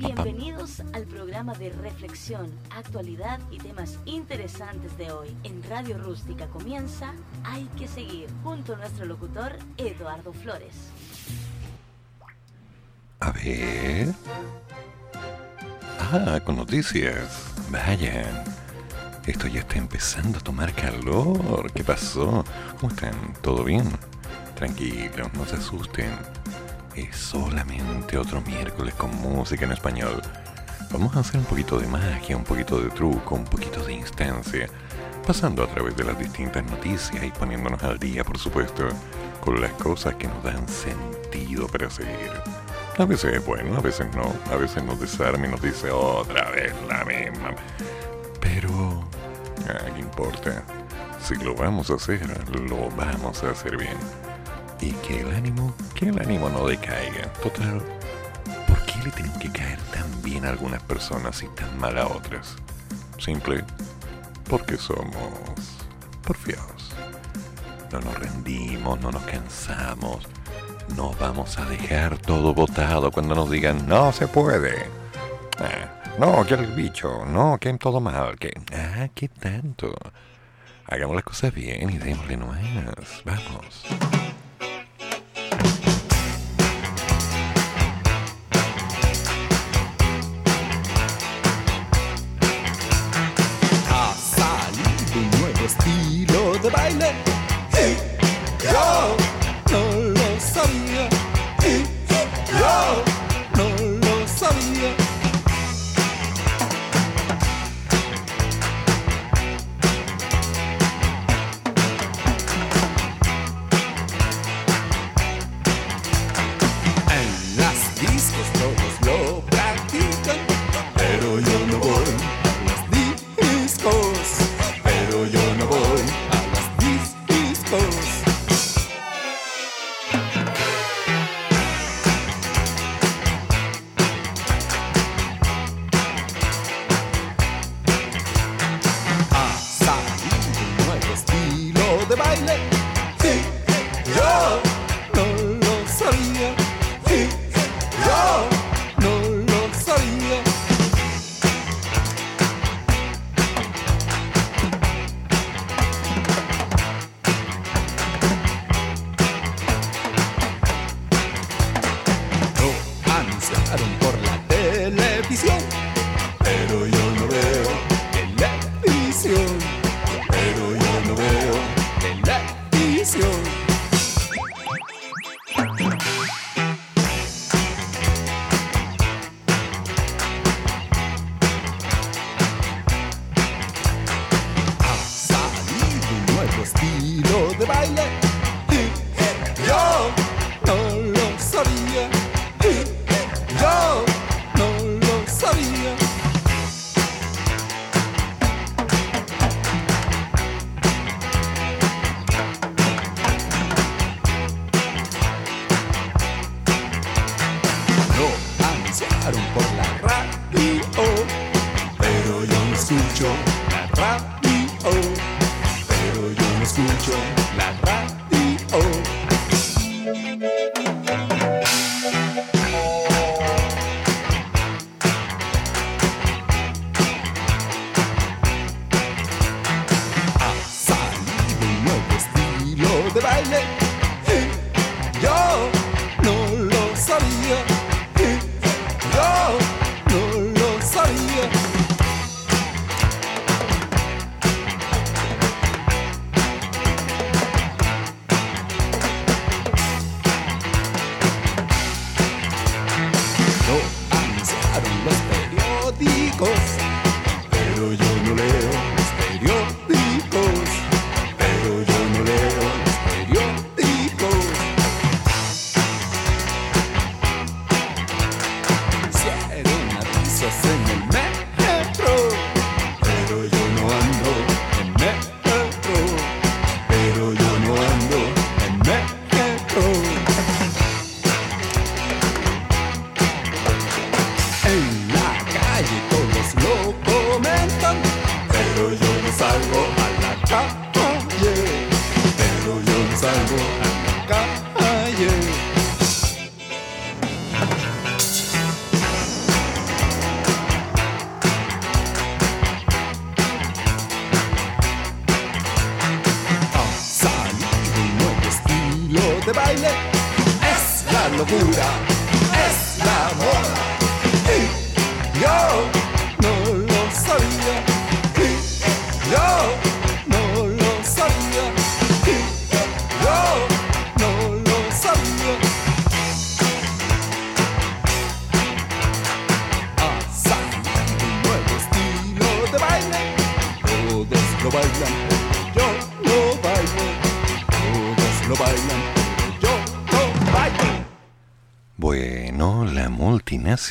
Bienvenidos al programa de reflexión, actualidad y temas interesantes de hoy. En Radio Rústica comienza Hay que seguir, junto a nuestro locutor Eduardo Flores. A ver. Ah, con noticias. Vayan. Esto ya está empezando a tomar calor. ¿Qué pasó? ¿Cómo están? ¿Todo bien? Tranquilos, no se asusten. Es solamente otro miércoles con música en español. Vamos a hacer un poquito de magia, un poquito de truco, un poquito de instancia, pasando a través de las distintas noticias y poniéndonos al día, por supuesto, con las cosas que nos dan sentido para seguir. A veces es bueno, a veces no, a veces nos desarma y nos dice otra vez la misma. Pero, ah, ¿qué importa? Si lo vamos a hacer, lo vamos a hacer bien y que el ánimo, que el ánimo no decaiga. Total, ¿por qué le tienen que caer tan bien a algunas personas y tan mal a otras? Simple, porque somos porfiados. No nos rendimos, no nos cansamos. No vamos a dejar todo botado cuando nos digan no se puede. Ah, no, que el bicho, no, que todo mal, que... Ah, ¿qué tanto? Hagamos las cosas bien y démosle nomás. Vamos.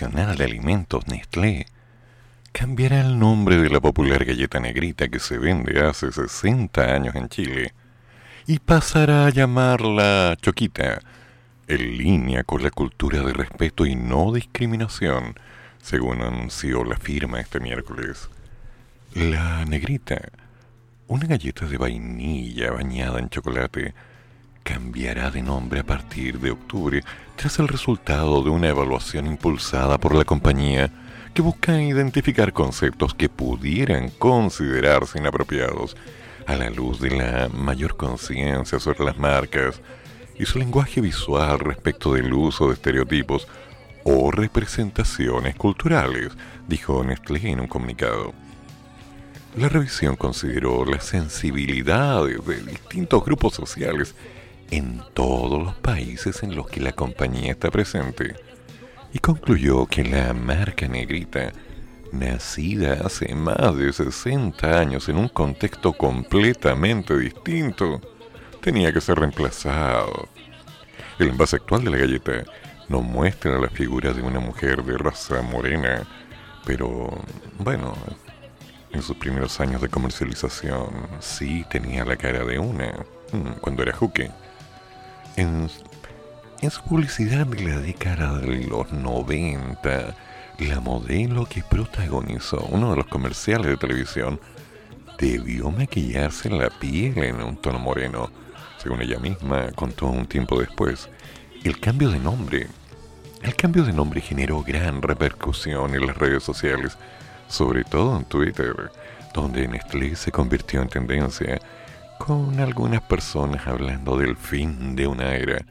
De alimentos Nestlé cambiará el nombre de la popular galleta negrita que se vende hace 60 años en Chile y pasará a llamarla Choquita, en línea con la cultura de respeto y no discriminación, según anunció la firma este miércoles. La negrita, una galleta de vainilla bañada en chocolate, cambiará de nombre a partir de octubre tras el resultado de una evaluación impulsada por la compañía que busca identificar conceptos que pudieran considerarse inapropiados a la luz de la mayor conciencia sobre las marcas y su lenguaje visual respecto del uso de estereotipos o representaciones culturales, dijo Nestlé en un comunicado. La revisión consideró las sensibilidades de distintos grupos sociales en todos los países en los que la compañía está presente y concluyó que la marca negrita, nacida hace más de 60 años en un contexto completamente distinto, tenía que ser reemplazado. El envase actual de la galleta no muestra la figura de una mujer de raza morena, pero bueno, en sus primeros años de comercialización sí tenía la cara de una, mm, cuando era juque. En, su publicidad de la década de los 90, la modelo que protagonizó uno de los comerciales de televisión debió maquillarse la piel en un tono moreno, según ella misma contó un tiempo después. El cambio de nombre. El cambio de nombre generó gran repercusión en las redes sociales, sobre todo en Twitter, donde Nestlé se convirtió en tendencia, con algunas personas hablando del fin de una era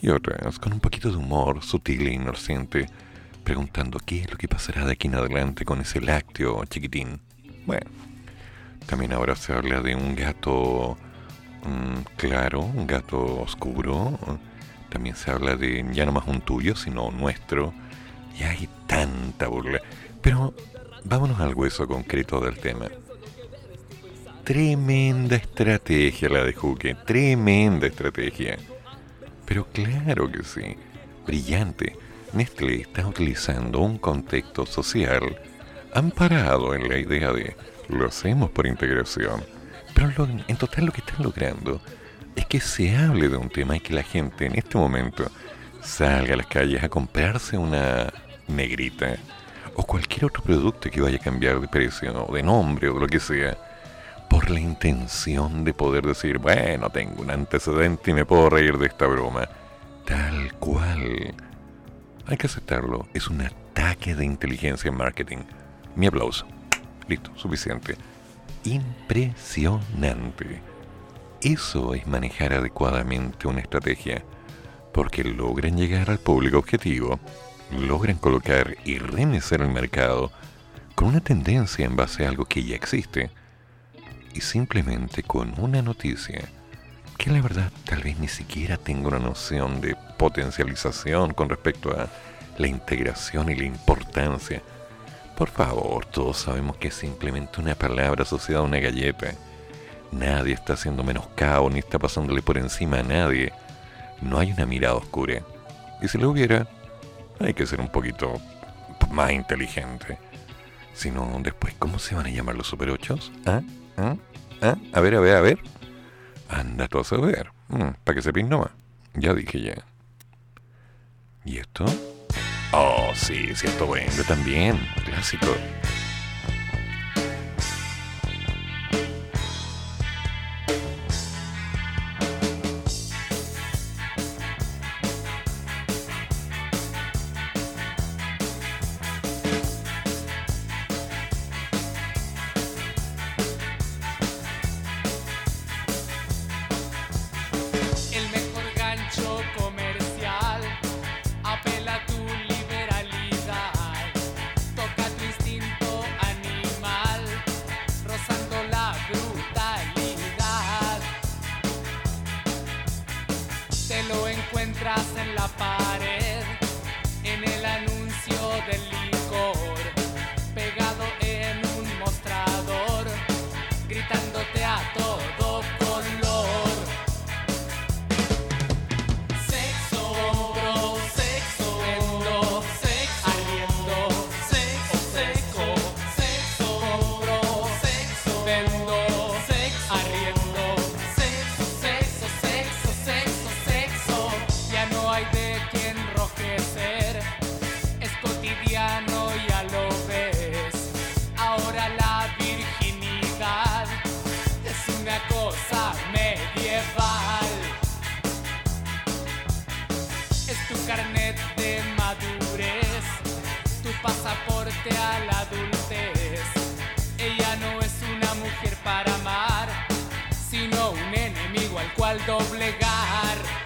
y otras con un poquito de humor sutil e inocente, preguntando qué es lo que pasará de aquí en adelante con ese lácteo chiquitín. Bueno, también ahora se habla de un gato mm, claro, un gato oscuro. También se habla de ya no más un tuyo, sino nuestro. Y hay tanta burla. Pero vámonos al hueso concreto del tema. Tremenda estrategia la de Juque, tremenda estrategia. Pero claro que sí, brillante. Nestlé está utilizando un contexto social amparado en la idea de lo hacemos por integración. Pero lo- en total lo que están logrando es que se hable de un tema y que la gente en este momento salga a las calles a comprarse una negrita o cualquier otro producto que vaya a cambiar de precio o de nombre o de lo que sea por la intención de poder decir, bueno, tengo un antecedente y me puedo reír de esta broma. Tal cual. Hay que aceptarlo, es un ataque de inteligencia en marketing. Mi aplauso. Listo, suficiente. Impresionante. Eso es manejar adecuadamente una estrategia, porque logran llegar al público objetivo, logran colocar y remecer el mercado con una tendencia en base a algo que ya existe y simplemente con una noticia que la verdad tal vez ni siquiera tengo una noción de potencialización con respecto a la integración y la importancia. Por favor, todos sabemos que es simplemente una palabra asociada a una galleta. Nadie está haciendo menoscabo ni está pasándole por encima a nadie. No hay una mirada oscura. Y si lo hubiera, hay que ser un poquito más inteligente. Si no, después, ¿cómo se van a llamar los Super 8? ¿Ah? ¿Ah? ¿Ah? A ver, a ver, a ver. Anda tú a saber. Para que se nomás. Ya dije ya. ¿Y esto? Oh, sí, esto vende también. Clásico. Doblegar.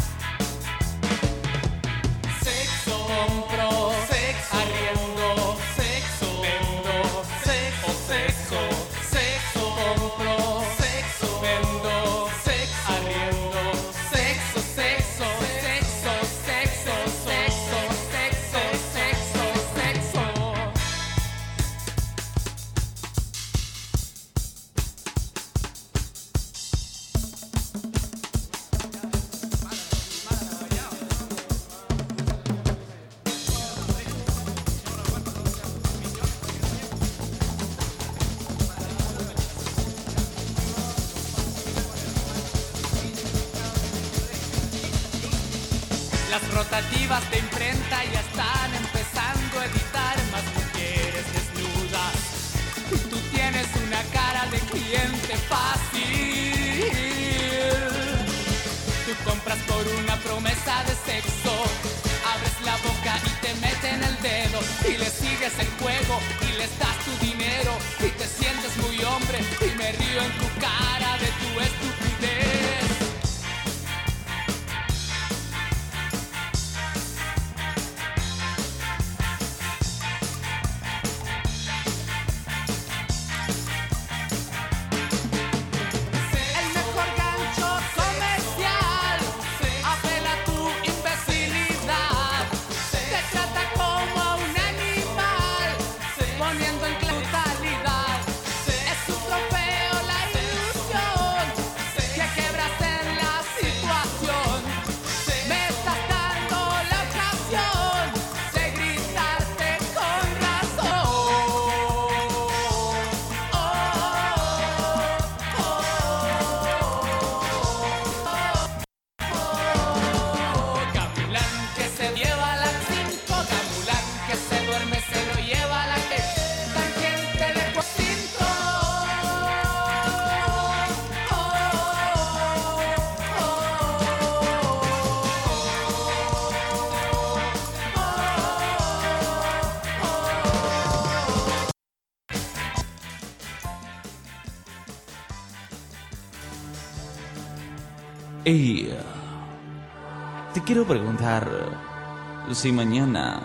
Quiero preguntar si mañana,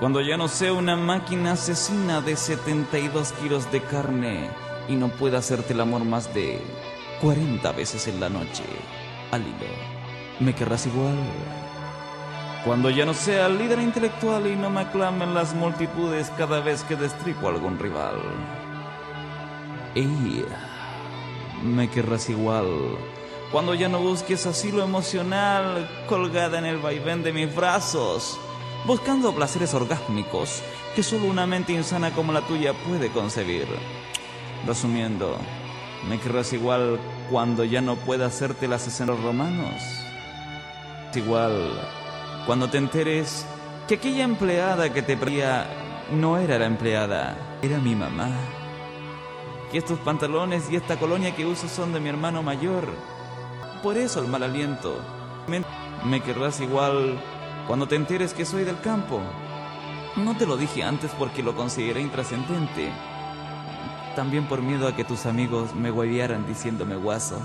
cuando ya no sea una máquina asesina de 72 kilos de carne y no pueda hacerte el amor más de 40 veces en la noche, al ¿me querrás igual? Cuando ya no sea líder intelectual y no me aclamen las multitudes cada vez que destripo a algún rival. Y me querrás igual cuando ya no busques asilo emocional colgada en el vaivén de mis brazos, buscando placeres orgásmicos que solo una mente insana como la tuya puede concebir. Resumiendo, me querrás igual cuando ya no pueda hacerte las escenas romanos. Igual cuando te enteres que aquella empleada que te pedía no era la empleada, era mi mamá. Que estos pantalones y esta colonia que uso son de mi hermano mayor por eso el mal aliento. Me, querrás igual cuando te enteres que soy del campo. No te lo dije antes porque lo consideré intrascendente. También por miedo a que tus amigos me huevearan diciéndome guaso.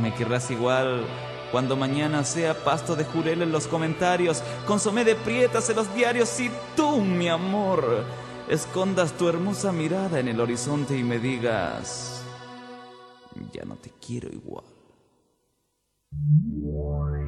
Me querrás igual cuando mañana sea pasto de jurel en los comentarios, consomé de prietas en los diarios y tú, mi amor, escondas tu hermosa mirada en el horizonte y me digas, ya no te quiero igual. Why?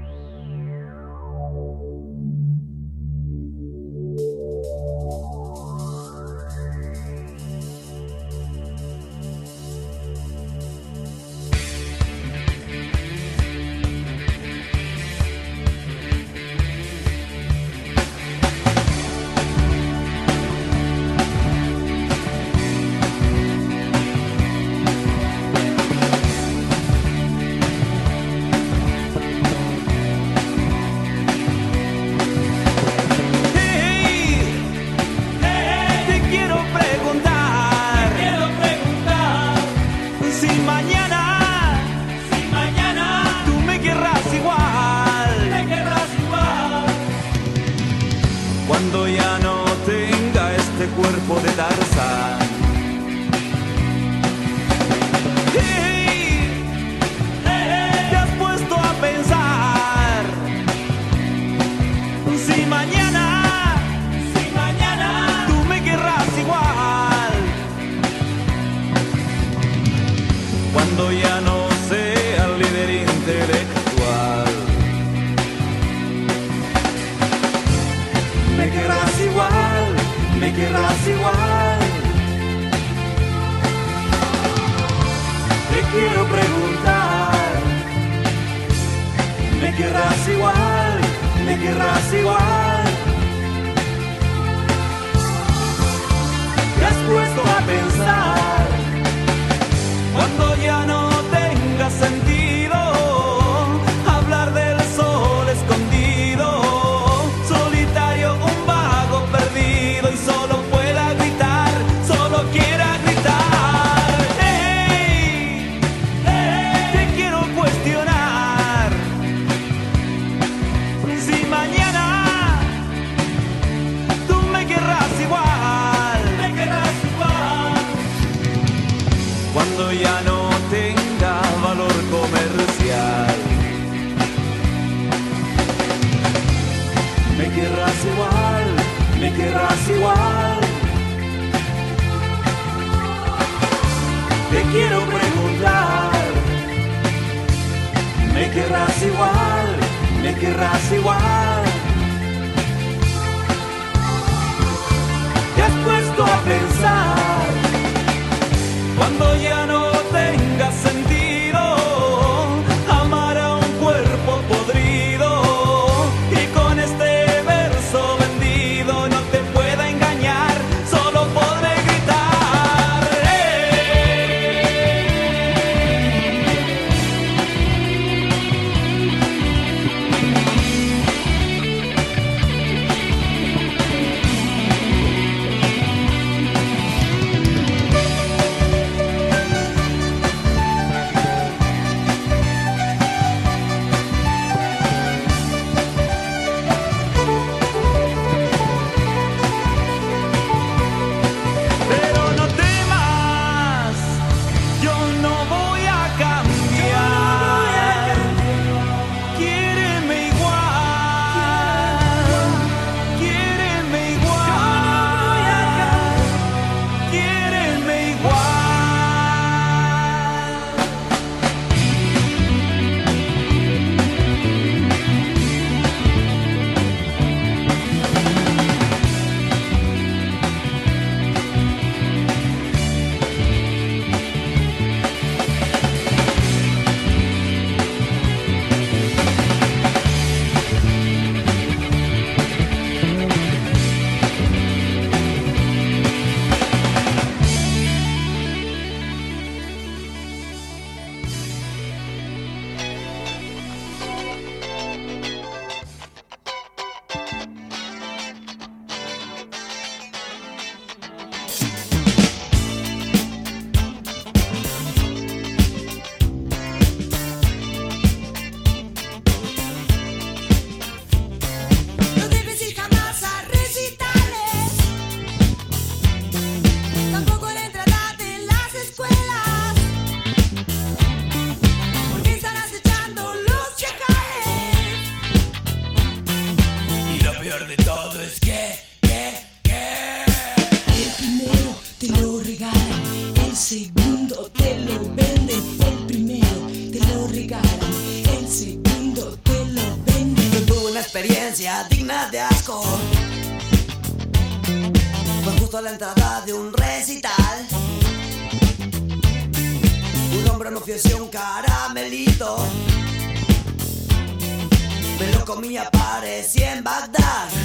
Comía, parecía en Bagdad.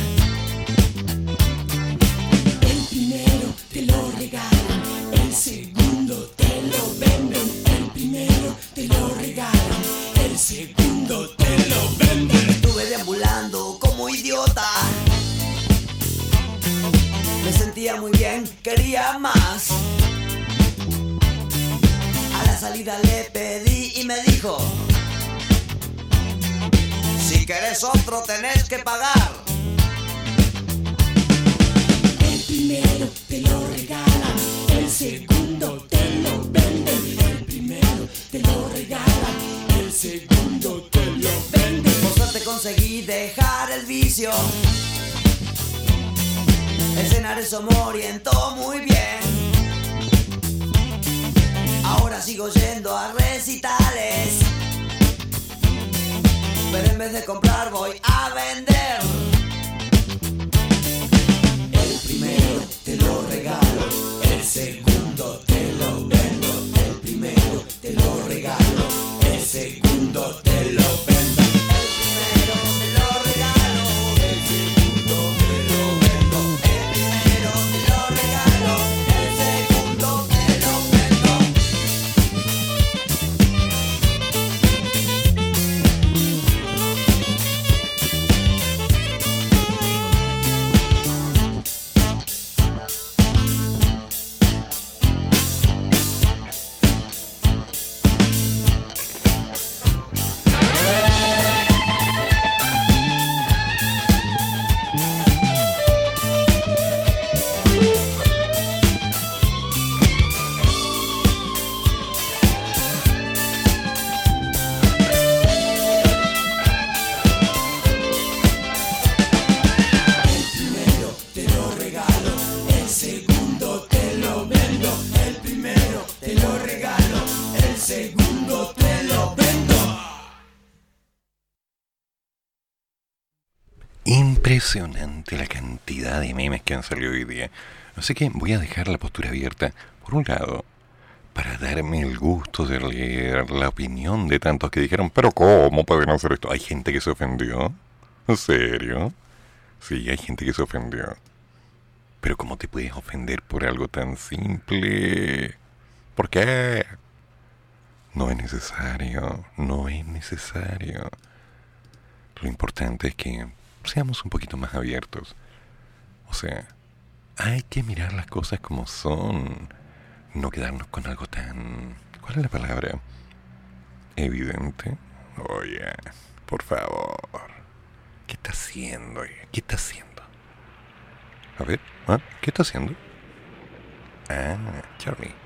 Otro, tenés que pagar. El primero te lo regalan, el segundo te lo venden. El primero te lo regalan, el segundo te lo venden. Por suerte conseguí dejar el vicio. El escenario me orientó muy bien. Ahora sigo yendo a recitales. En vez de comprar voy a vender. Impresionante la cantidad de memes que han salido hoy día. Así que voy a dejar la postura abierta, por un lado, para darme el gusto de leer la opinión de tantos que dijeron, pero ¿cómo pueden hacer esto? Hay gente que se ofendió. ¿En serio? Sí, hay gente que se ofendió. Pero ¿cómo te puedes ofender por algo tan simple? ¿Por qué? No es necesario, no es necesario. Lo importante es que seamos un poquito más abiertos. O sea, hay que mirar las cosas como son. No quedarnos con algo tan... ¿Cuál es la palabra? Evidente. Oye, por favor. ¿Qué está haciendo? ¿Qué está haciendo? A ver, ¿ah? ¿qué está haciendo? Ah, Charlie.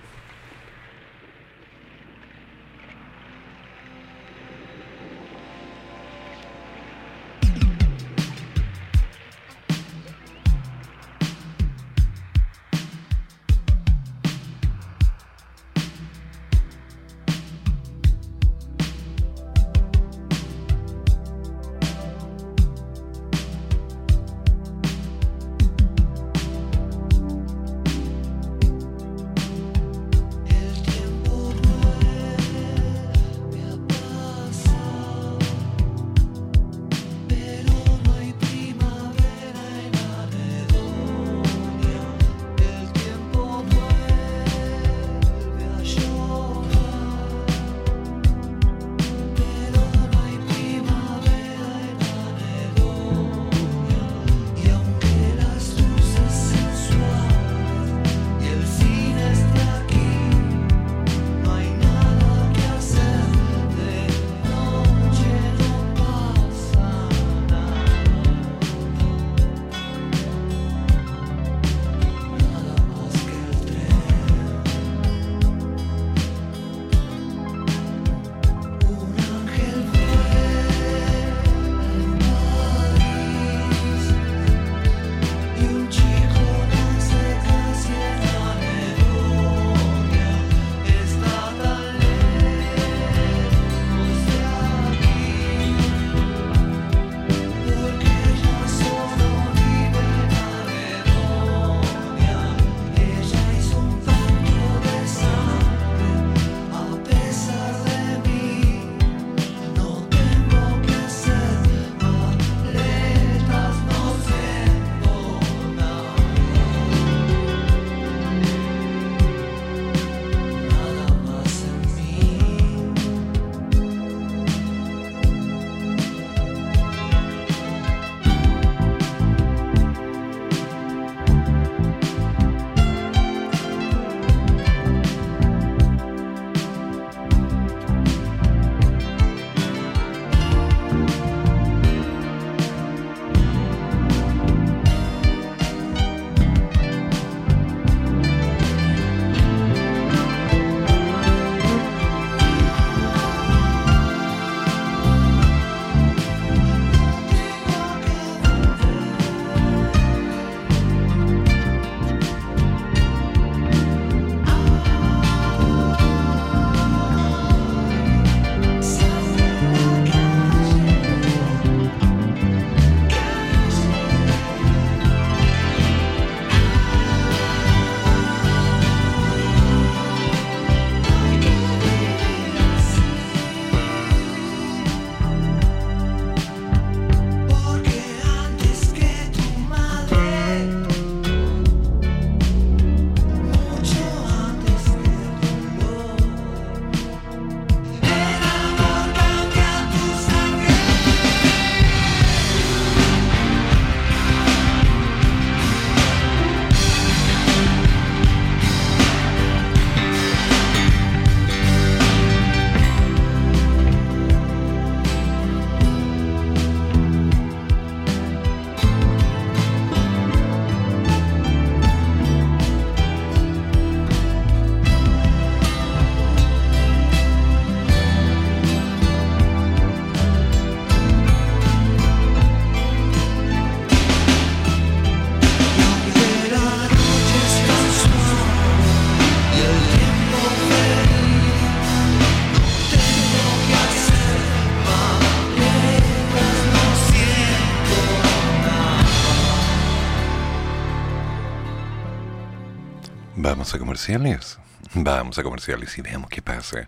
Vamos a comerciales y veamos qué pasa.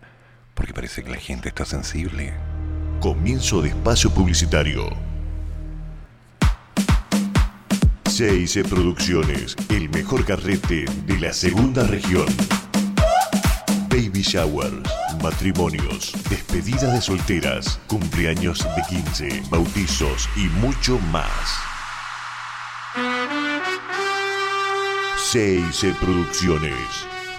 Porque parece que la gente está sensible. Comienzo de espacio publicitario. CIC Producciones, el mejor carrete de la segunda región. Baby showers, matrimonios, despedidas de solteras, cumpleaños de 15, bautizos y mucho más. CIC Producciones.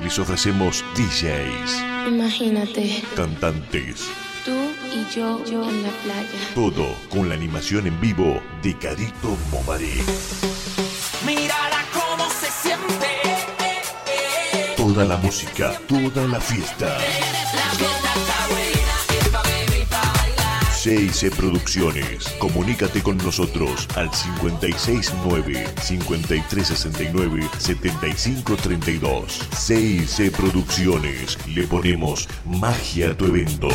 Les ofrecemos DJs, Imagínate, cantantes, tú y yo, yo en la playa. todo con la animación en vivo de Carito Momaré. Mírala cómo se siente. Toda la música, toda la fiesta. CIC Producciones. Comunícate con nosotros al 569-5369-7532. CIC Producciones. Le ponemos magia a tu evento.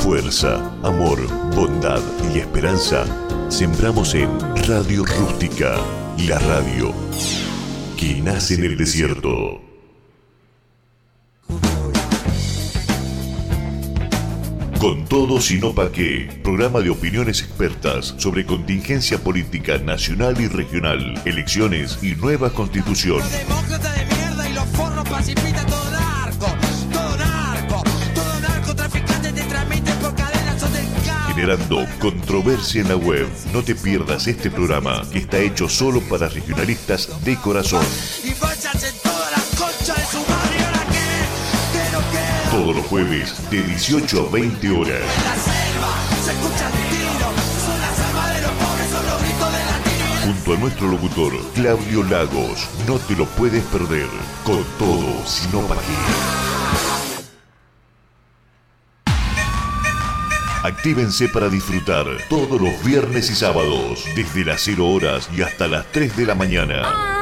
Fuerza, amor, bondad y esperanza sembramos en Radio Rústica, la radio que nace en el desierto. Con todo, sino pa' qué. Programa de opiniones expertas sobre contingencia política nacional y regional, elecciones y nueva constitución. Demócrata de mierda y los forros pacifistas, todo narco, todo narco, todo narcotraficante te por cadenas o del cabo. Generando controversia en la web. No te pierdas este programa que está hecho solo para regionalistas de corazón. Y Todos los jueves de 18 a 20 horas. Junto a nuestro locutor Claudio Lagos. No te lo puedes perder. Con todo, sino pa' qué. Actívense para disfrutar todos los viernes y sábados, desde las 0 horas y hasta las 3 de la mañana.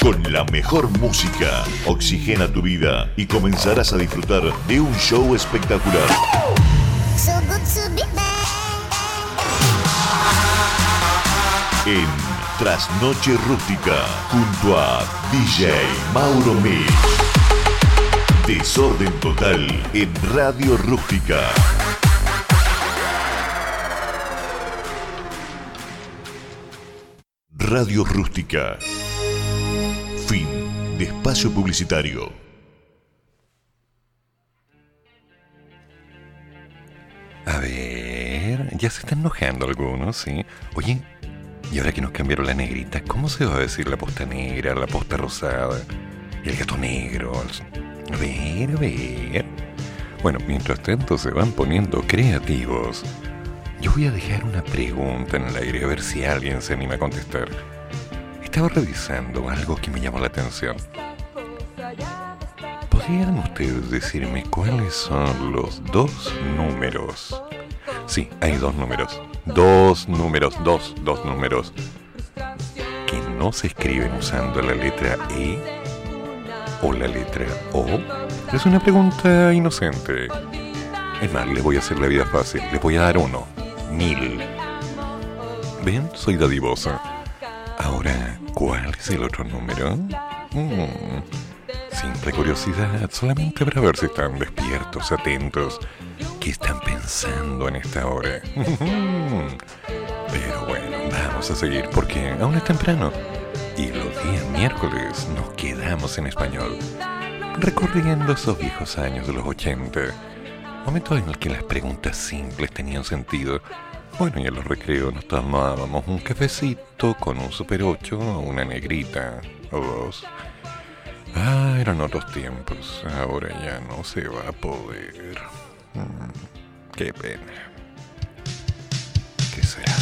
Con, la mejor música, oxigena tu vida y comenzarás a disfrutar de un show espectacular. En Trasnoche Rústica junto a DJ Mauro Mix. Desorden total en Radio Rústica. Radio Rústica. De espacio publicitario. A ver, ya se están enojando algunos, ¿sí? Oye, y ahora que nos cambiaron la negrita, ¿cómo se va a decir la posta negra, la posta rosada, el gato negro? A ver, a ver. Bueno, mientras tanto se van poniendo creativos. Yo voy a dejar una pregunta en el aire a ver si alguien se anima a contestar. Estaba revisando algo que me llamó la atención. ¿Podrían ustedes decirme cuáles son los dos números? Sí, hay dos números. Dos números, dos, dos números. Que no se escriben usando la letra E o la letra O. Es una pregunta inocente. Es más, les voy a hacer la vida fácil. Les voy a dar uno. Mil. ¿Ven? Soy dadivosa. Ahora, ¿cuál es el otro número? Mm, Simple curiosidad, solamente para ver si están despiertos, atentos, qué están pensando en esta hora. Pero bueno, vamos a seguir porque aún es temprano. Y los días miércoles nos quedamos en español, recorriendo esos viejos años de los 80, momentos en los que las preguntas simples tenían sentido. Bueno, y en los recreos nos tomábamos un cafecito con un Super 8 o una negrita o dos. Ah, eran otros tiempos. Ahora ya no se va a poder. Mm, qué pena. ¿Qué será?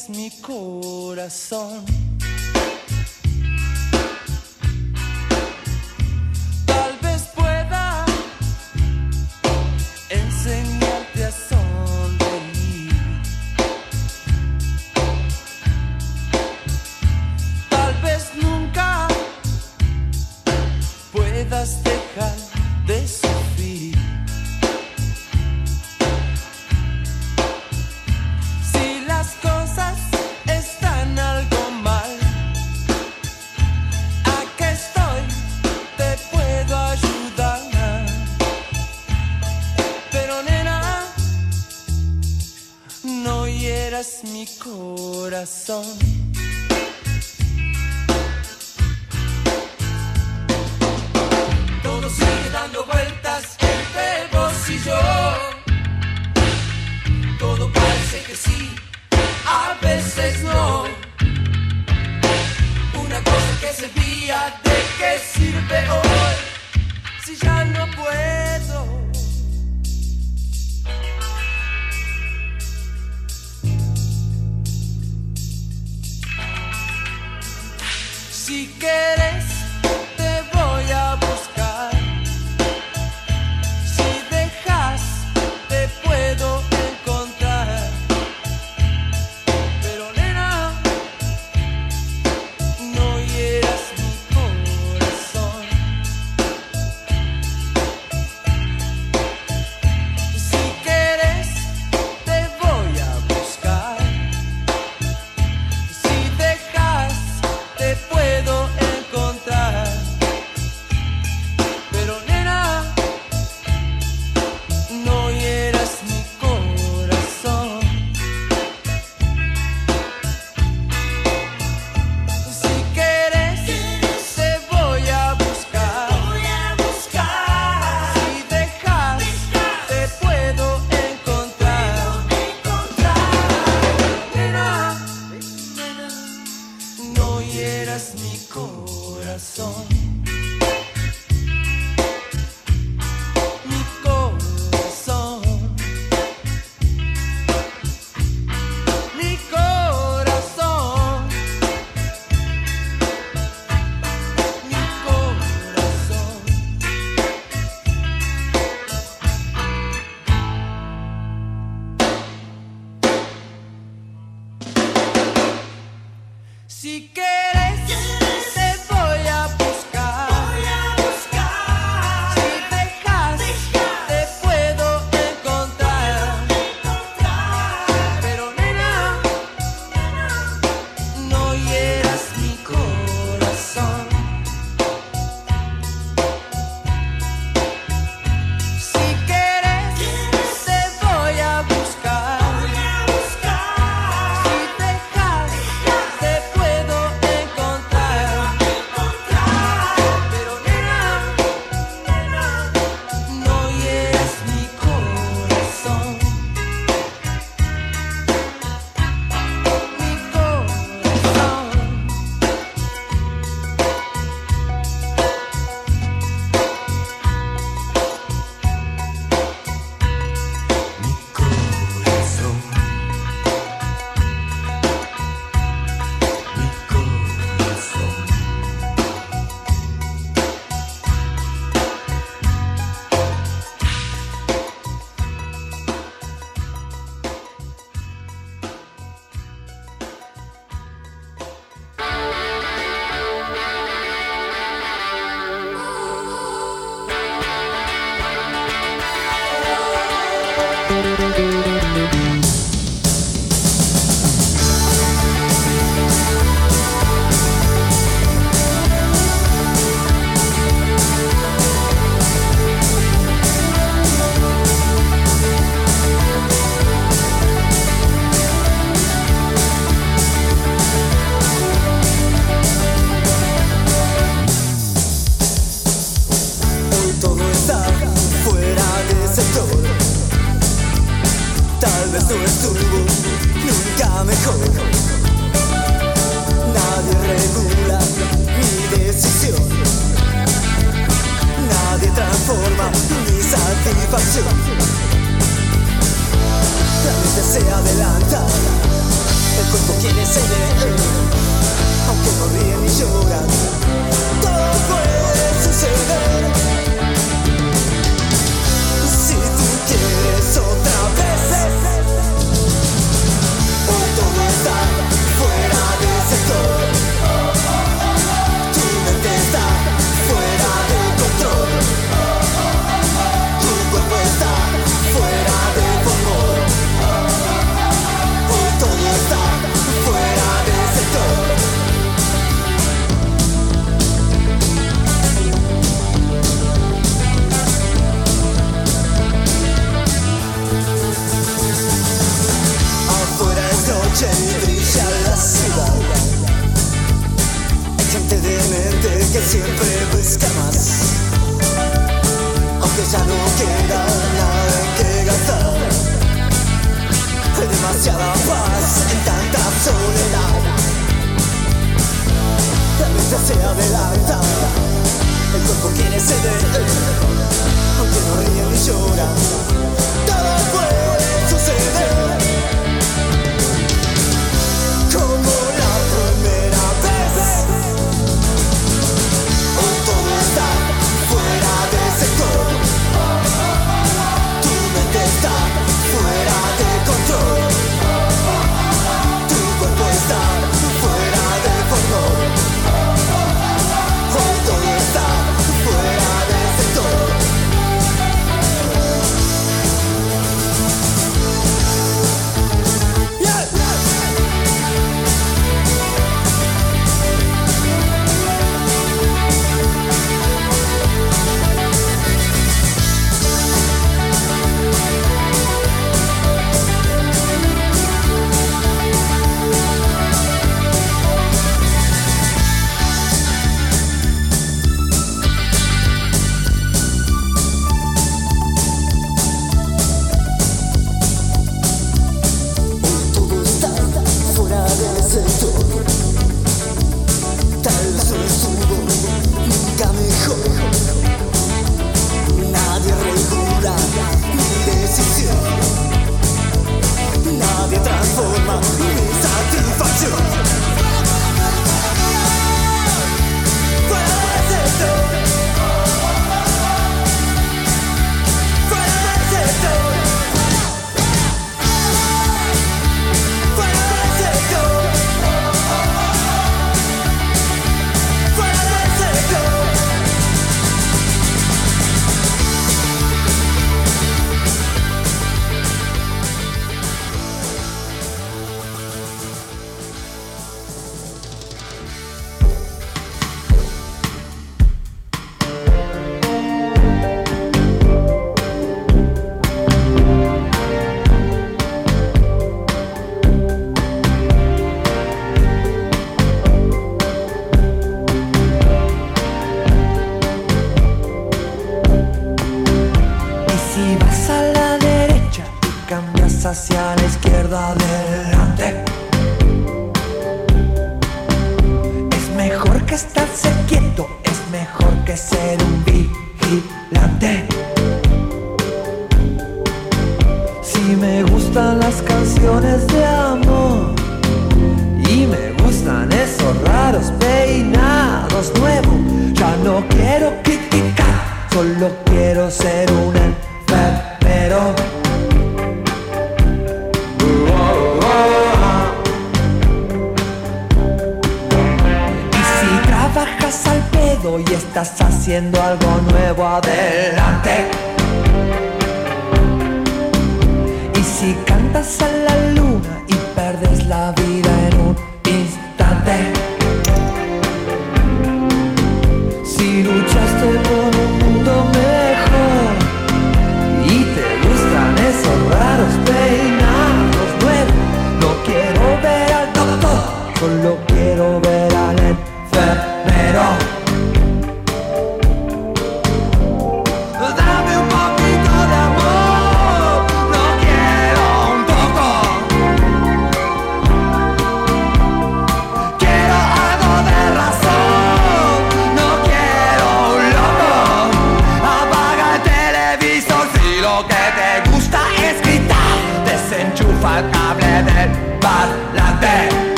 Hieras mi corazón.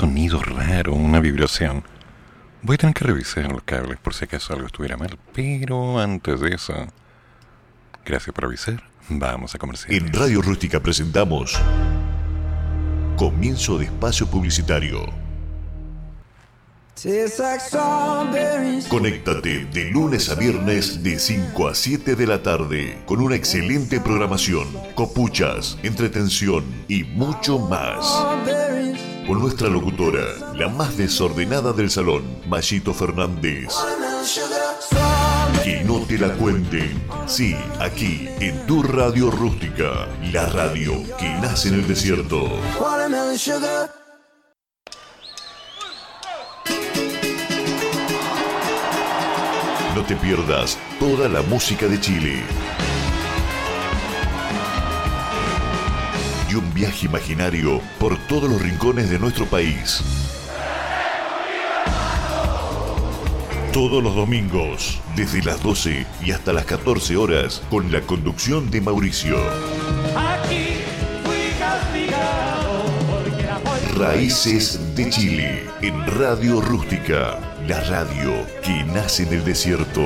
Sonido raro, una vibración. Voy a tener que revisar los cables por si acaso algo estuviera mal, pero antes de eso, gracias por avisar, vamos a comerciar. En Radio Rústica presentamos Comienzo de espacio publicitario. Conéctate de lunes a viernes de 5 a 7 de la tarde con una excelente programación, copuchas, entretención y mucho más. Con nuestra locutora, la más desordenada del salón, Mayito Fernández. Que no te la cuenten. Sí, aquí, en tu radio rústica, la radio que nace en el desierto. No te pierdas toda la música de Chile. Y un viaje imaginario por todos los rincones de nuestro país. Todos los domingos, desde las 12 y hasta las 14 horas, con la conducción de Mauricio. Aquí fui castigado porque muy Raíces de Chile, en Radio Rústica, la radio que nace en el desierto.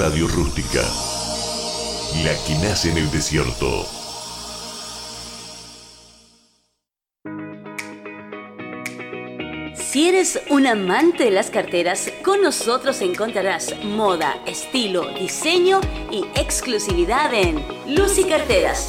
Radio Rústica, la que nace en el desierto. Si eres un amante de las carteras, con nosotros encontrarás moda, estilo, diseño y exclusividad en Lucy Carteras.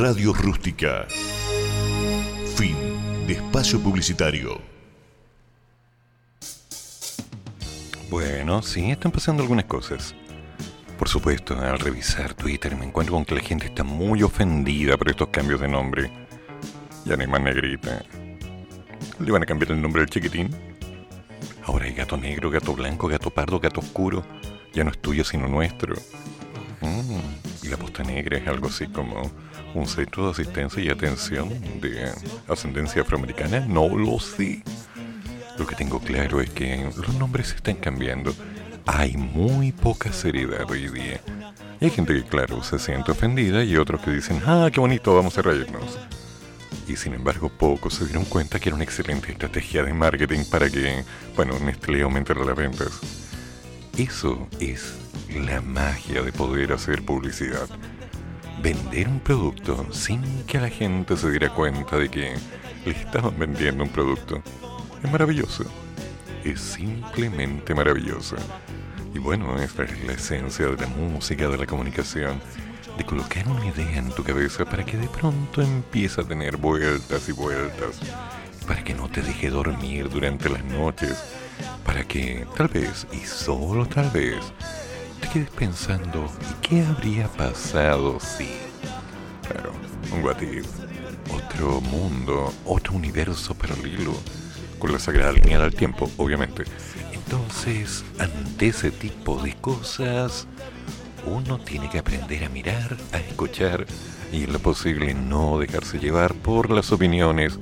Radio Rústica. Fin de espacio publicitario. Bueno, sí, están pasando algunas cosas. Por supuesto, al revisar Twitter me encuentro con que la gente está muy ofendida por estos cambios de nombre. Ya no hay más negrita. ¿Le van a cambiar el nombre del chiquitín? Ahora hay gato negro, gato blanco, gato pardo, gato oscuro. Ya no es tuyo sino nuestro. Mm, y la posta negra es algo así como un centro de asistencia y atención de ascendencia afroamericana. No lo sé. Lo que tengo claro es que los nombres se están cambiando. Hay muy poca seriedad hoy día. Y hay gente que, claro, se siente ofendida y otros que dicen, ah, qué bonito, vamos a reírnos. Y sin embargo, pocos se dieron cuenta que era una excelente estrategia de marketing para que, bueno, Nestlé aumentara las ventas. Eso es la magia de poder hacer publicidad. Vender un producto sin que la gente se diera cuenta de que le estaban vendiendo un producto. Es maravilloso. Es simplemente maravilloso. Y bueno, esta es la esencia de la música, de la comunicación, de colocar una idea en tu cabeza para que de pronto empiece a tener vueltas y vueltas, para que no te deje dormir durante las noches, para que tal vez, y solo tal vez, quedes pensando, ¿y qué habría pasado si? Claro, un if, otro mundo, otro universo paralelo, con la sagrada línea del tiempo, obviamente. Entonces, ante ese tipo de cosas, uno tiene que aprender a mirar, a escuchar y en lo posible no dejarse llevar por las opiniones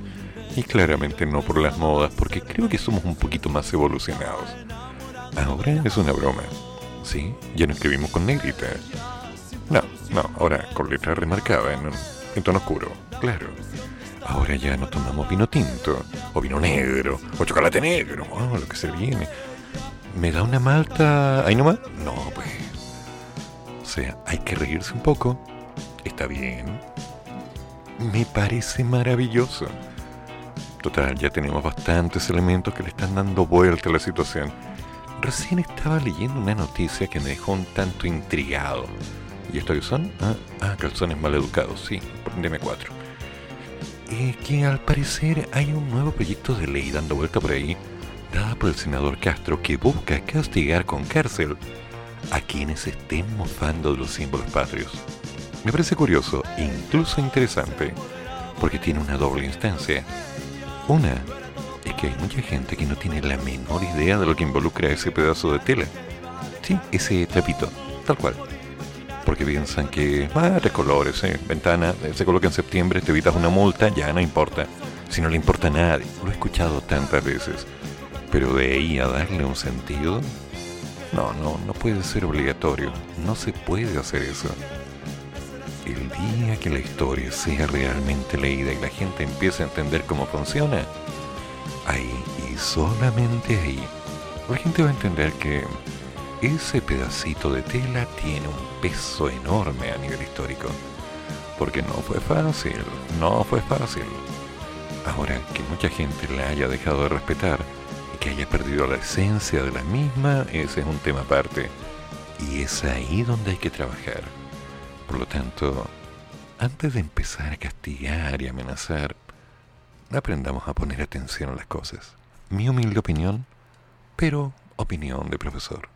y claramente no por las modas, porque creo que somos un poquito más evolucionados. Ahora es una broma, ¿sí? Ya no escribimos con negrita. No, no, ahora con letra remarcada en, en tono oscuro, claro. Ahora ya no tomamos vino tinto, o vino negro, o chocolate negro, oh, lo que se viene. ¿Me da una malta ahí nomás? No, pues. O sea, hay que reírse un poco. Está bien. Me parece maravilloso. Total, ya tenemos bastantes elementos que le están dando vuelta a la situación. Recién estaba leyendo una noticia que me dejó un tanto intrigado. ¿Y esto qué son? Ah, ah calzones maleducados, sí, prendeme cuatro. Eh, que al parecer hay un nuevo proyecto de ley dando vuelta por ahí, dada por el senador Castro, que busca castigar con cárcel a quienes estén mofando de los símbolos patrios. Me parece curioso incluso interesante, porque tiene una doble instancia. Una que hay mucha gente que no tiene la menor idea de lo que involucra ese pedazo de tela. Sí, ese trapito, tal cual. Porque piensan que, ah, tres colores, eh, ventana, eh, se coloca en septiembre, te evitas una multa, ya no importa. Si no le importa a nadie, lo he escuchado tantas veces. Pero de ahí a darle un sentido, no, no, no puede ser obligatorio. No se puede hacer eso. El día que la historia sea realmente leída y la gente empiece a entender cómo funciona, ahí y solamente ahí, la gente va a entender que ese pedacito de tela tiene un peso enorme a nivel histórico. Porque no fue fácil, no fue fácil. Ahora que mucha gente la haya dejado de respetar y que haya perdido la esencia de la misma, ese es un tema aparte. Y es ahí donde hay que trabajar. Por lo tanto, antes de empezar a castigar y amenazar, aprendamos a poner atención a las cosas. Mi humilde opinión, pero opinión de profesor.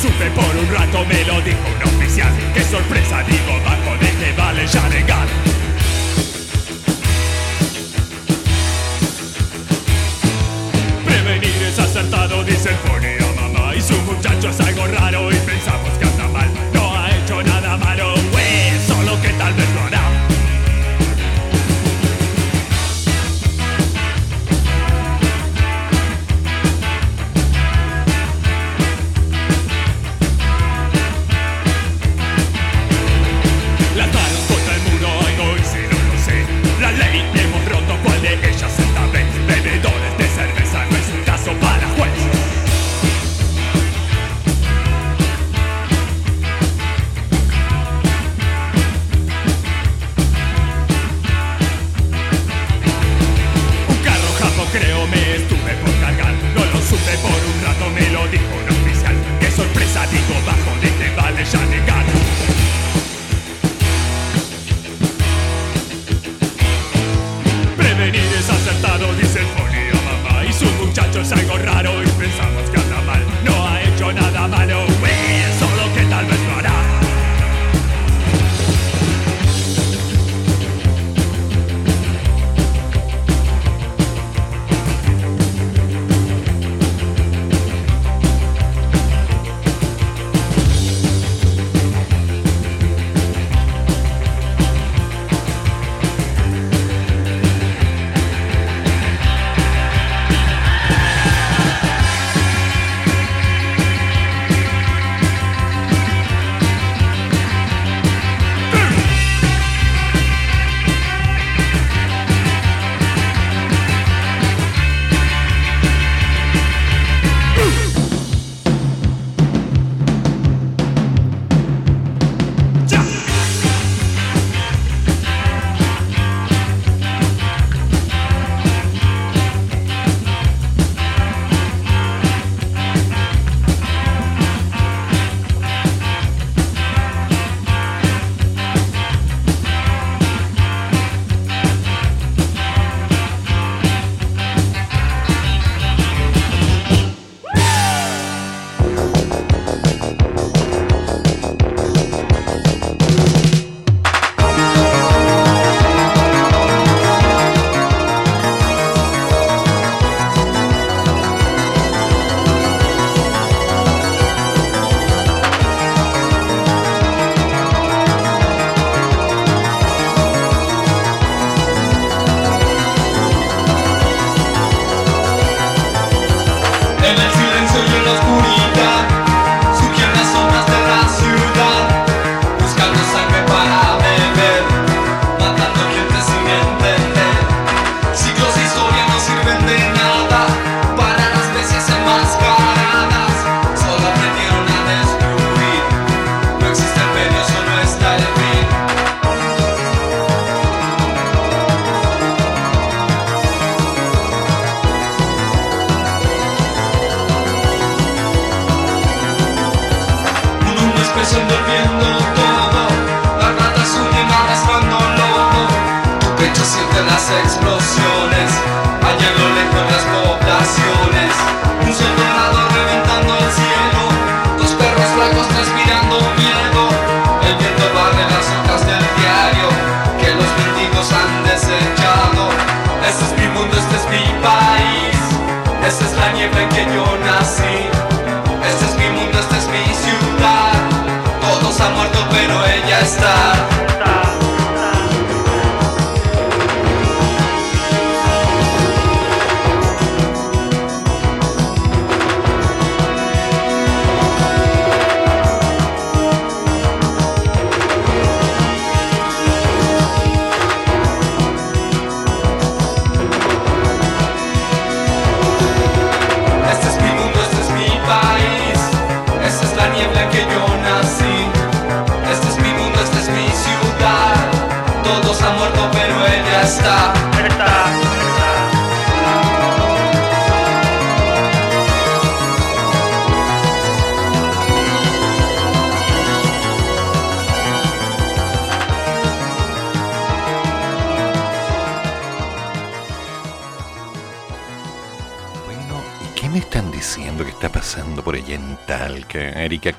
Supe por un rato, me lo dijo un oficial. Qué sorpresa digo, bajo de que vale ya negar Prevenir es acertado, dice el pone a mamá Y su muchacho es algo raro y pensamos que festa.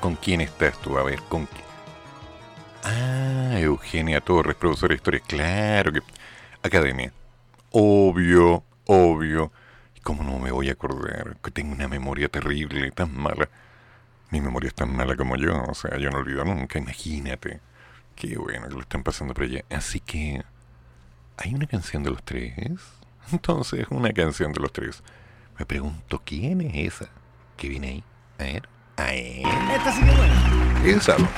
¿con quién estás tú? A ver, ¿con quién? Ah, Eugenia Torres, profesora de historia. Claro que. Academia. Obvio, obvio. ¿Cómo no me voy a acordar? Que tengo una memoria terrible, tan mala. Mi memoria es tan mala como yo, o sea, yo no olvido nunca, imagínate. Qué bueno que lo están pasando por allá. Así que. ¿Hay una canción de los tres? Entonces, una canción de los tres. Me pregunto, ¿quién es esa que viene ahí? A ver. Ay. Esta sí que buena. Piénsalo.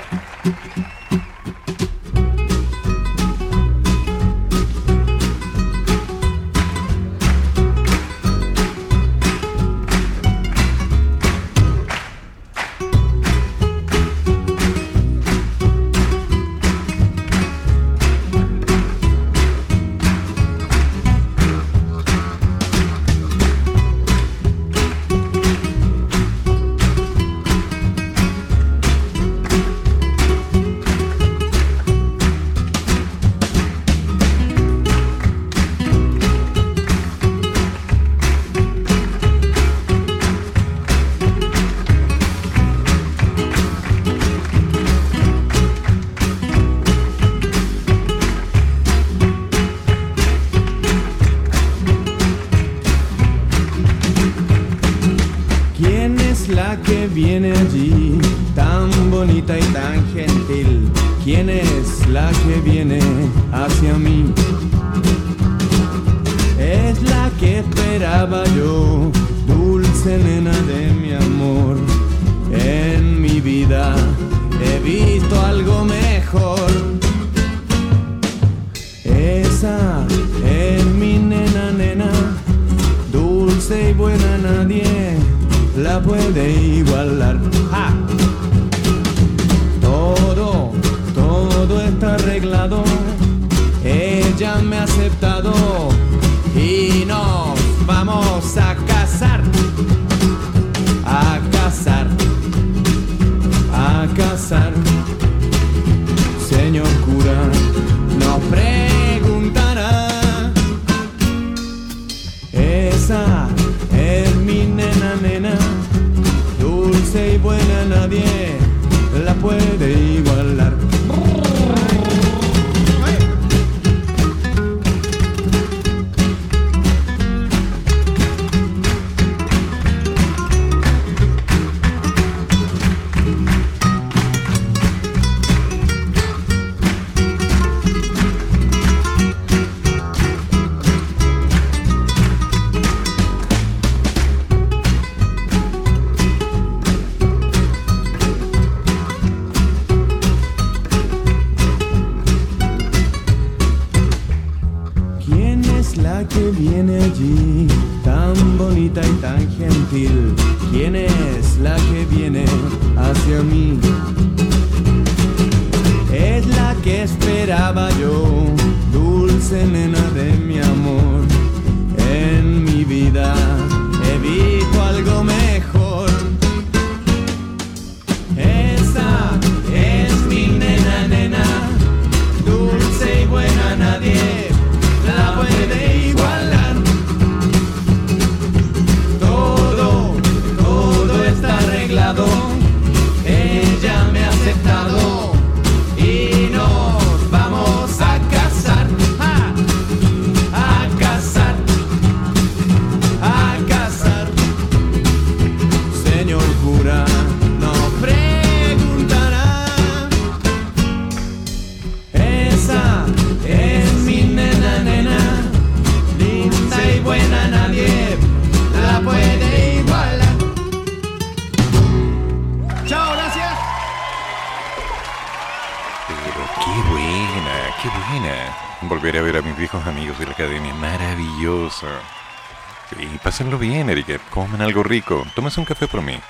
Pásenlo bien, Erika. Comen algo rico. Tómese un café por mí.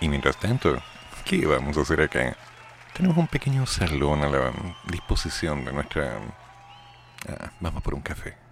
Y mientras tanto, ¿qué vamos a hacer acá? Tenemos un pequeño salón a la disposición de nuestra... Ah, vamos por un café.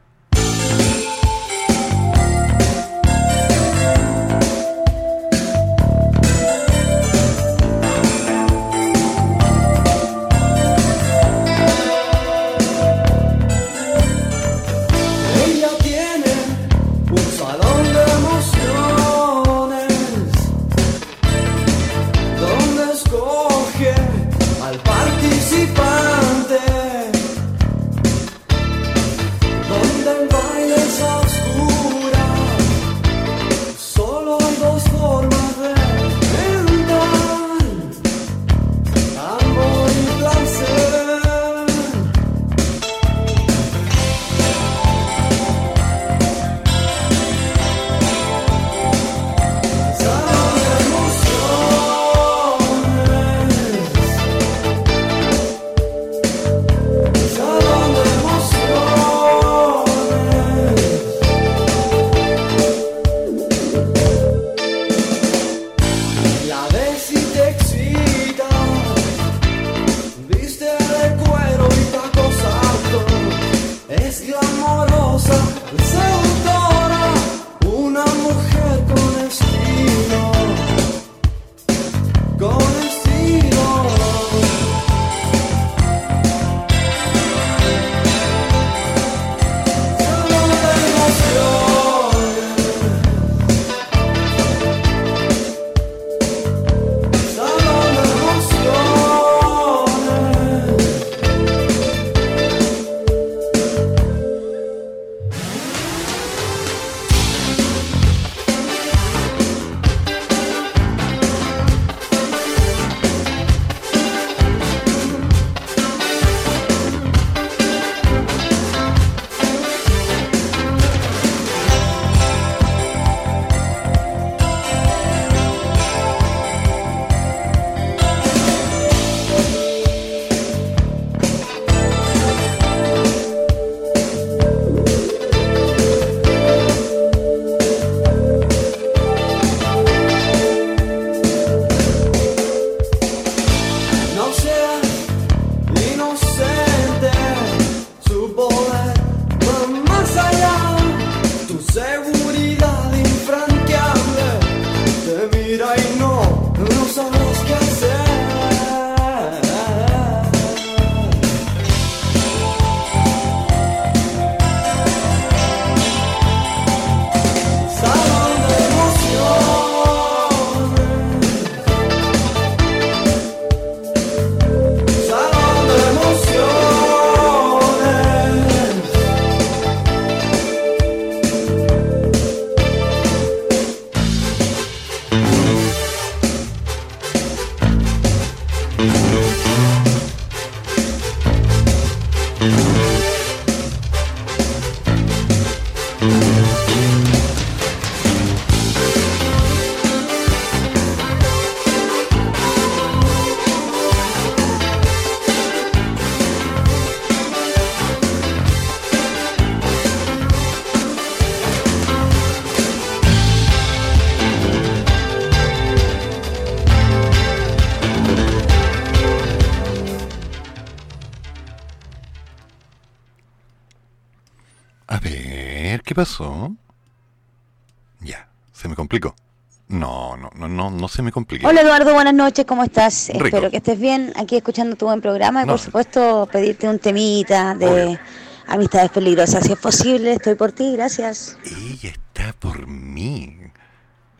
Hola Eduardo, buenas noches, ¿cómo estás? Rico. Espero que estés bien aquí escuchando tu buen programa y No. por supuesto pedirte un temita de Obvio. amistades peligrosas. Si es posible, estoy por ti, gracias. Ella está por mí.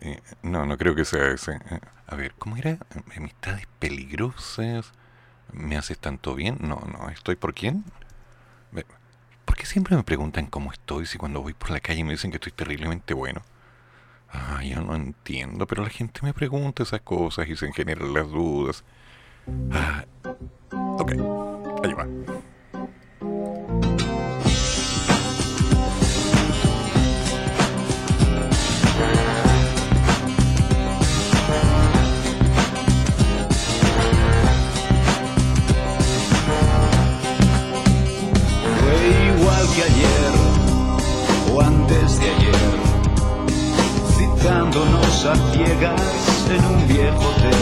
Eh, no, no creo que sea ese. Eh, a ver, ¿cómo era? Amistades peligrosas. ¿Me haces tanto bien? No, no, ¿estoy por quién? ¿Por qué siempre me preguntan cómo estoy si cuando voy por la calle me dicen que estoy terriblemente bueno? Ah, yo no entiendo, pero la gente me pregunta esas cosas y se generan las dudas. Ah, ok, allá va. buscándonos a ciegas en un viejo hotel.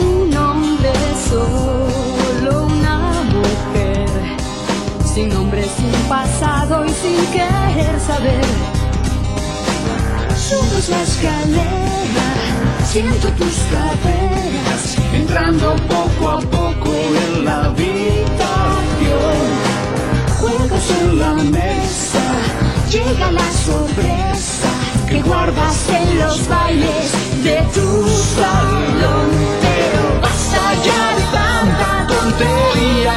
Un hombre solo, una mujer, sin nombre, sin pasado y sin querer saber. Subes la escalera, siento tus caderas, entrando poco a poco en la habitación. Juegas en la mesa, llega la sorpresa que guardas en los bailes de tu salón. Pero basta ya de tanta tontería.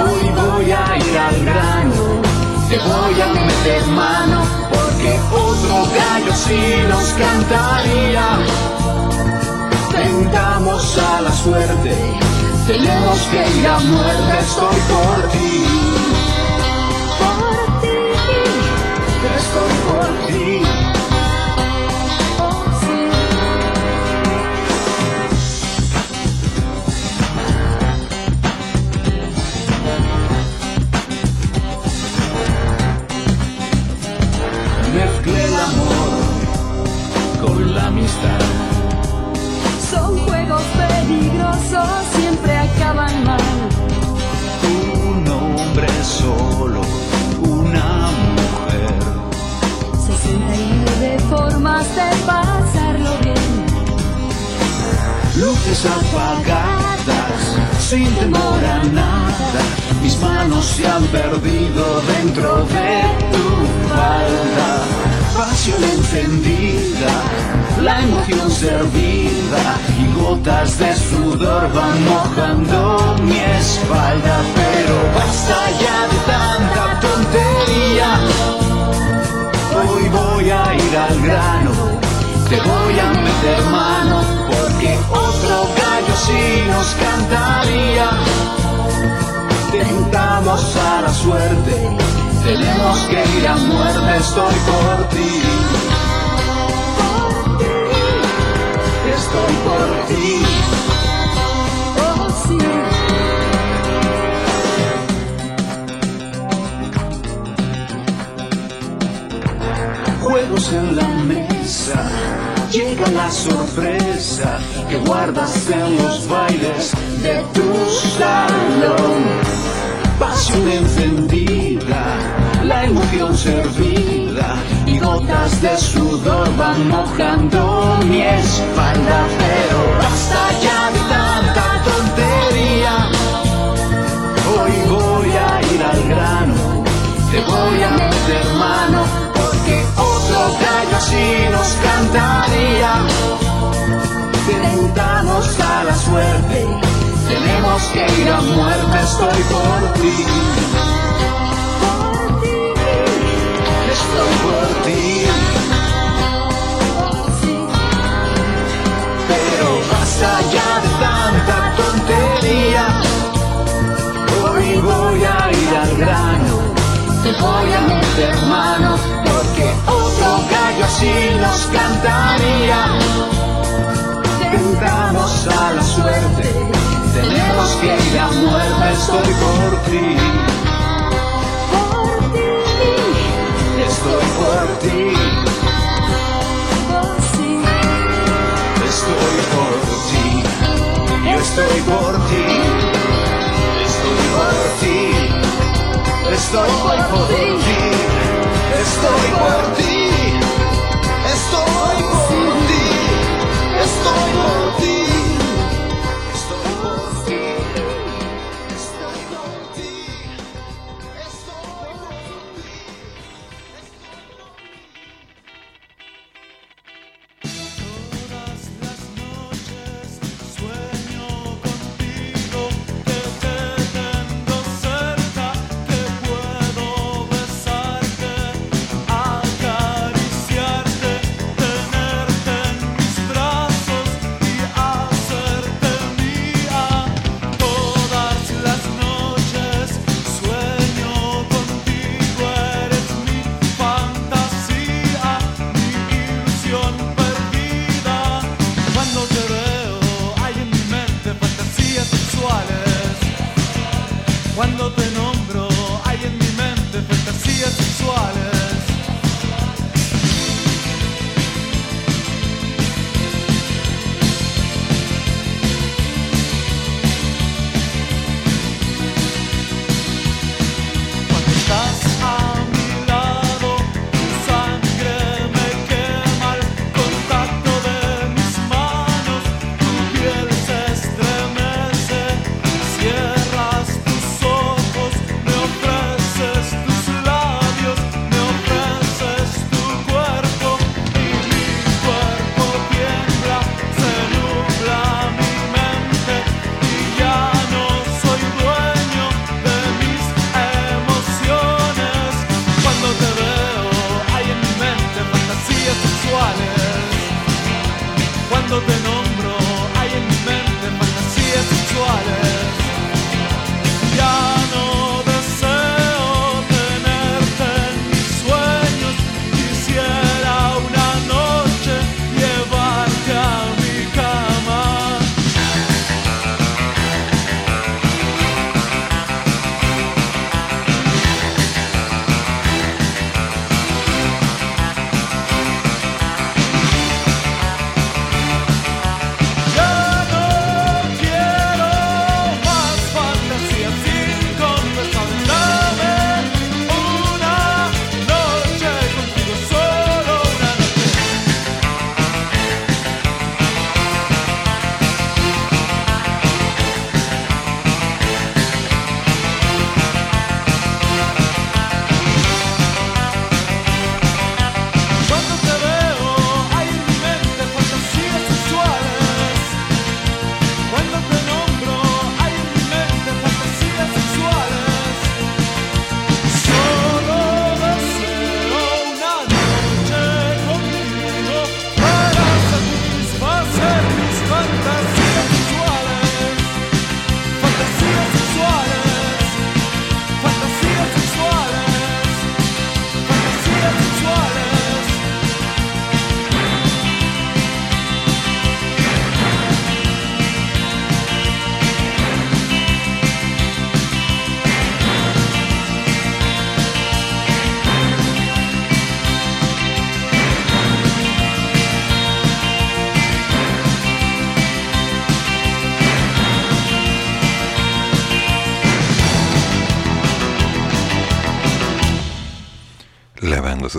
Hoy voy a ir al grano, te voy a meter mano, porque otro gallo sí nos cantaría. Tentamos a la suerte, tenemos que ir a muerte, estoy con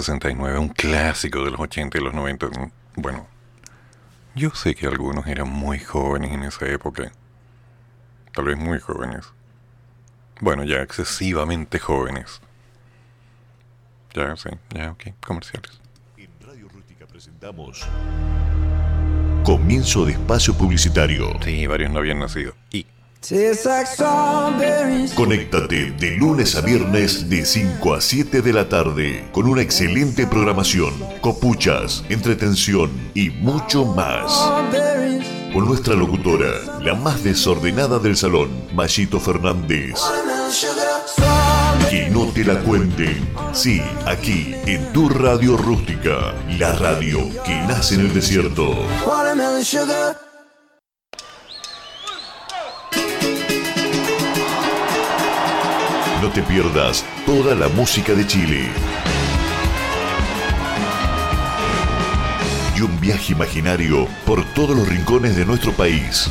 69, un clásico de los 80 y los 90. Bueno, yo sé que algunos eran muy jóvenes en esa época. Tal vez muy jóvenes. Bueno, ya excesivamente jóvenes. Ya, sí, ya, ok, comerciales. Presentamos Comienzo de espacio publicitario. Sí, varios no habían nacido. Y. Conéctate de lunes a viernes de 5 a 7 de la tarde con una excelente programación, copuchas, entretención y mucho más. Con nuestra locutora, la más desordenada del salón, Mayito Fernández. Que no te la cuenten. Sí, aquí, en tu radio rústica, la radio que nace en el desierto. No te pierdas toda la música de Chile. Y un viaje imaginario por todos los rincones de nuestro país.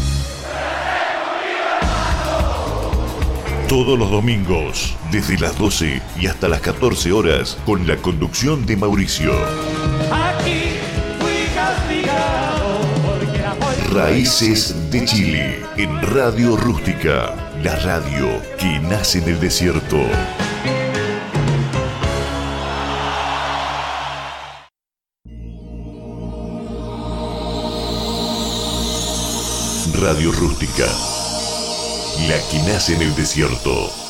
Todos los domingos, desde las 12 y hasta las 14 horas, con la conducción de Mauricio. Aquí fui castigado porque era muy Raíces de Chile, en Radio Rústica, la radio que nace en el desierto. Radio Rústica, la que nace en el desierto.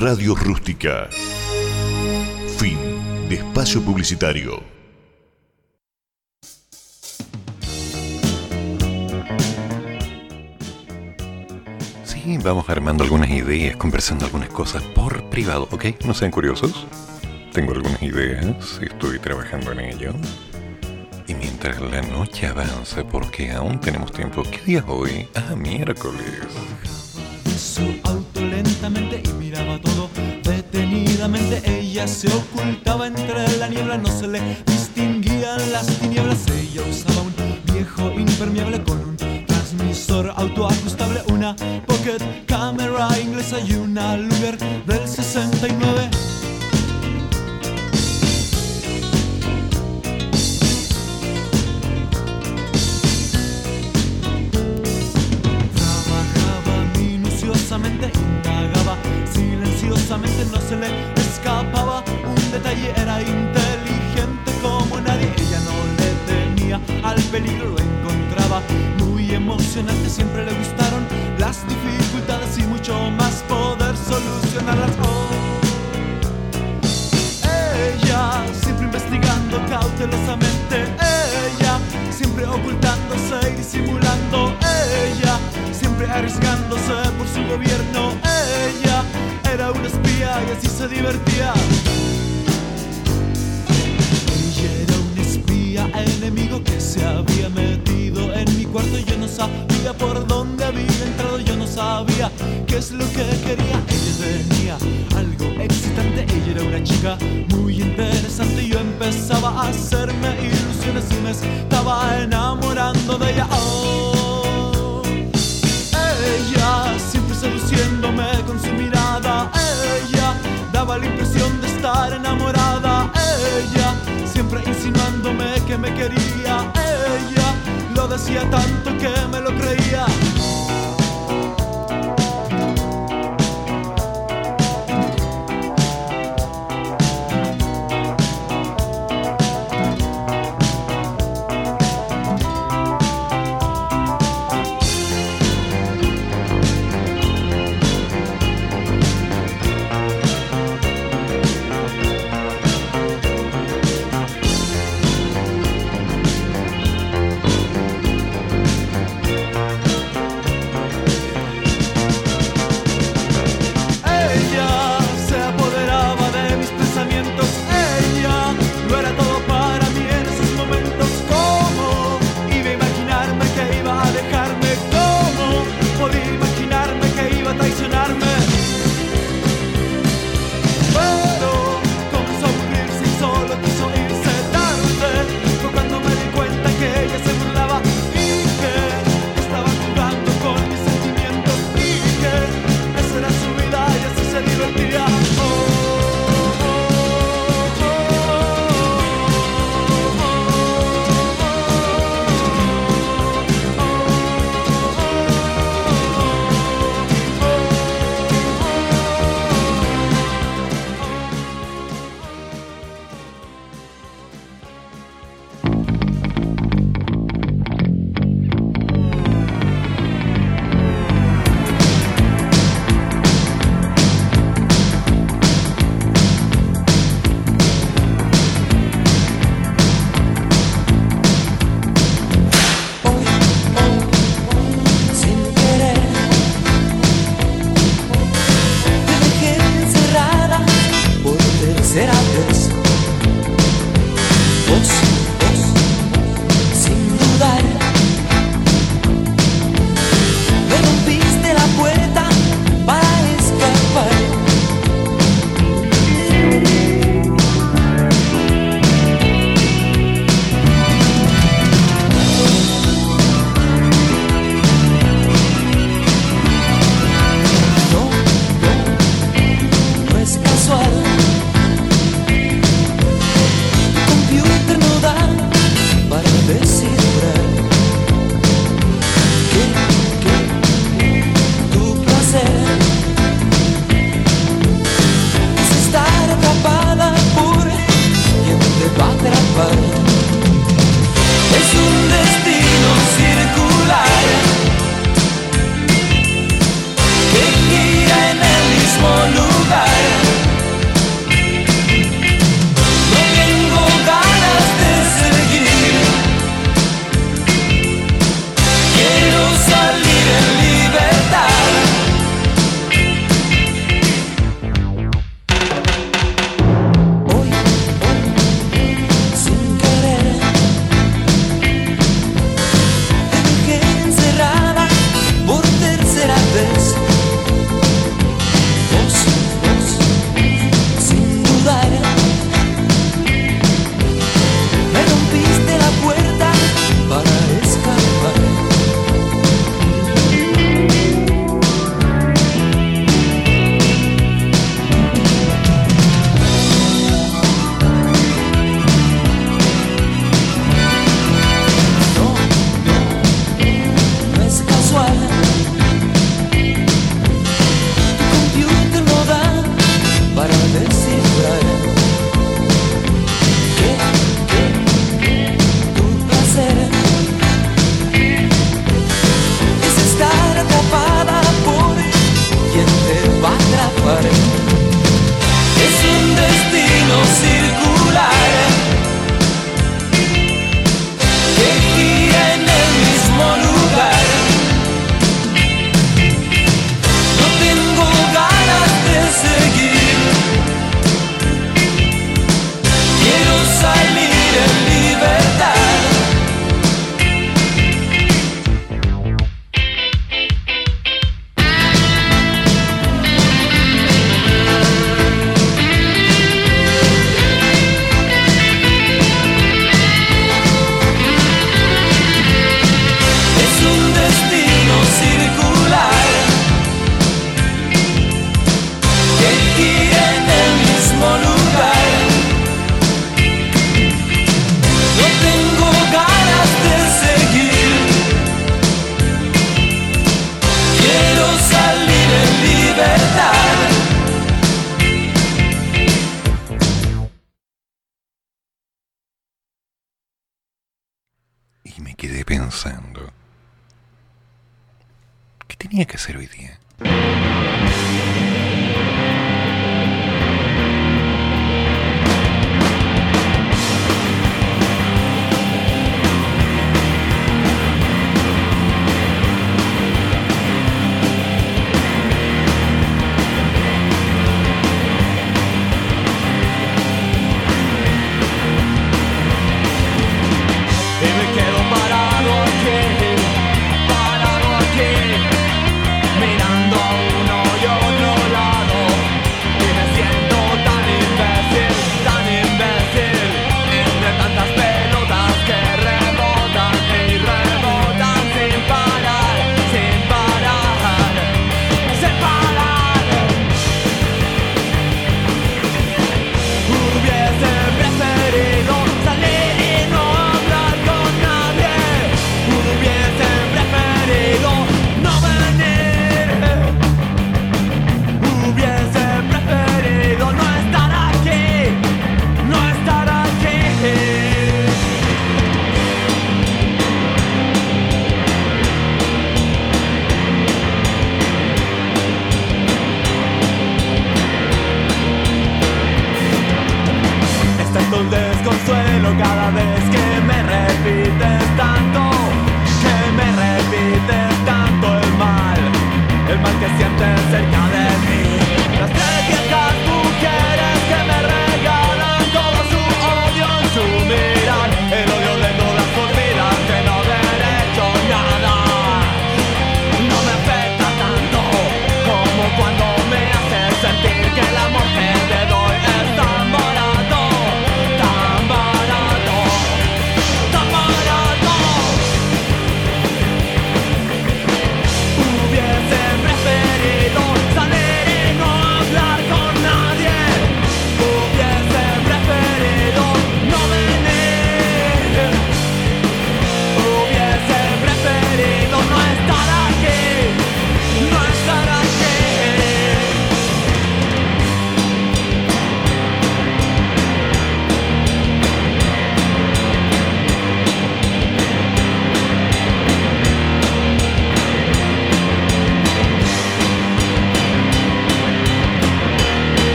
Radio Rústica. Fin de espacio publicitario. Sí, vamos armando algunas ideas, conversando algunas cosas por privado, ¿ok? No sean curiosos. Tengo algunas ideas, estoy trabajando en ello. Y mientras la noche avanza, porque aún tenemos tiempo, ¿qué día es hoy? Ah, miércoles. Su auto lentamente y miraba todo detenidamente. Ella se ocultaba entre la niebla, no se le distinguían las tinieblas. Ella usaba un viejo impermeable con un transmisor autoajustable, una pocket camera inglesa y una Luger del 69. Minuciosamente, indagaba silenciosamente, no se le escapaba un detalle, era inteligente como nadie. Ella no le temía al peligro, lo encontraba muy emocionante. Siempre le gustaron las dificultades y mucho más poder solucionarlas. Oh. Ella siempre investigando cautelosamente. Ella siempre ocultándose y disimulando. Ella arriesgándose por su gobierno. Ella era una espía y así se divertía. Ella era un espía enemigo que se había metido en mi cuarto. Yo no sabía por dónde había entrado. Yo no sabía qué es lo que quería. Ella tenía algo excitante. Ella era una chica muy interesante. Yo empezaba a hacerme ilusiones y me estaba enamorando de ella. Oh, enamorada. Ella siempre insinuándome que me quería. Ella lo decía tanto que me lo creía.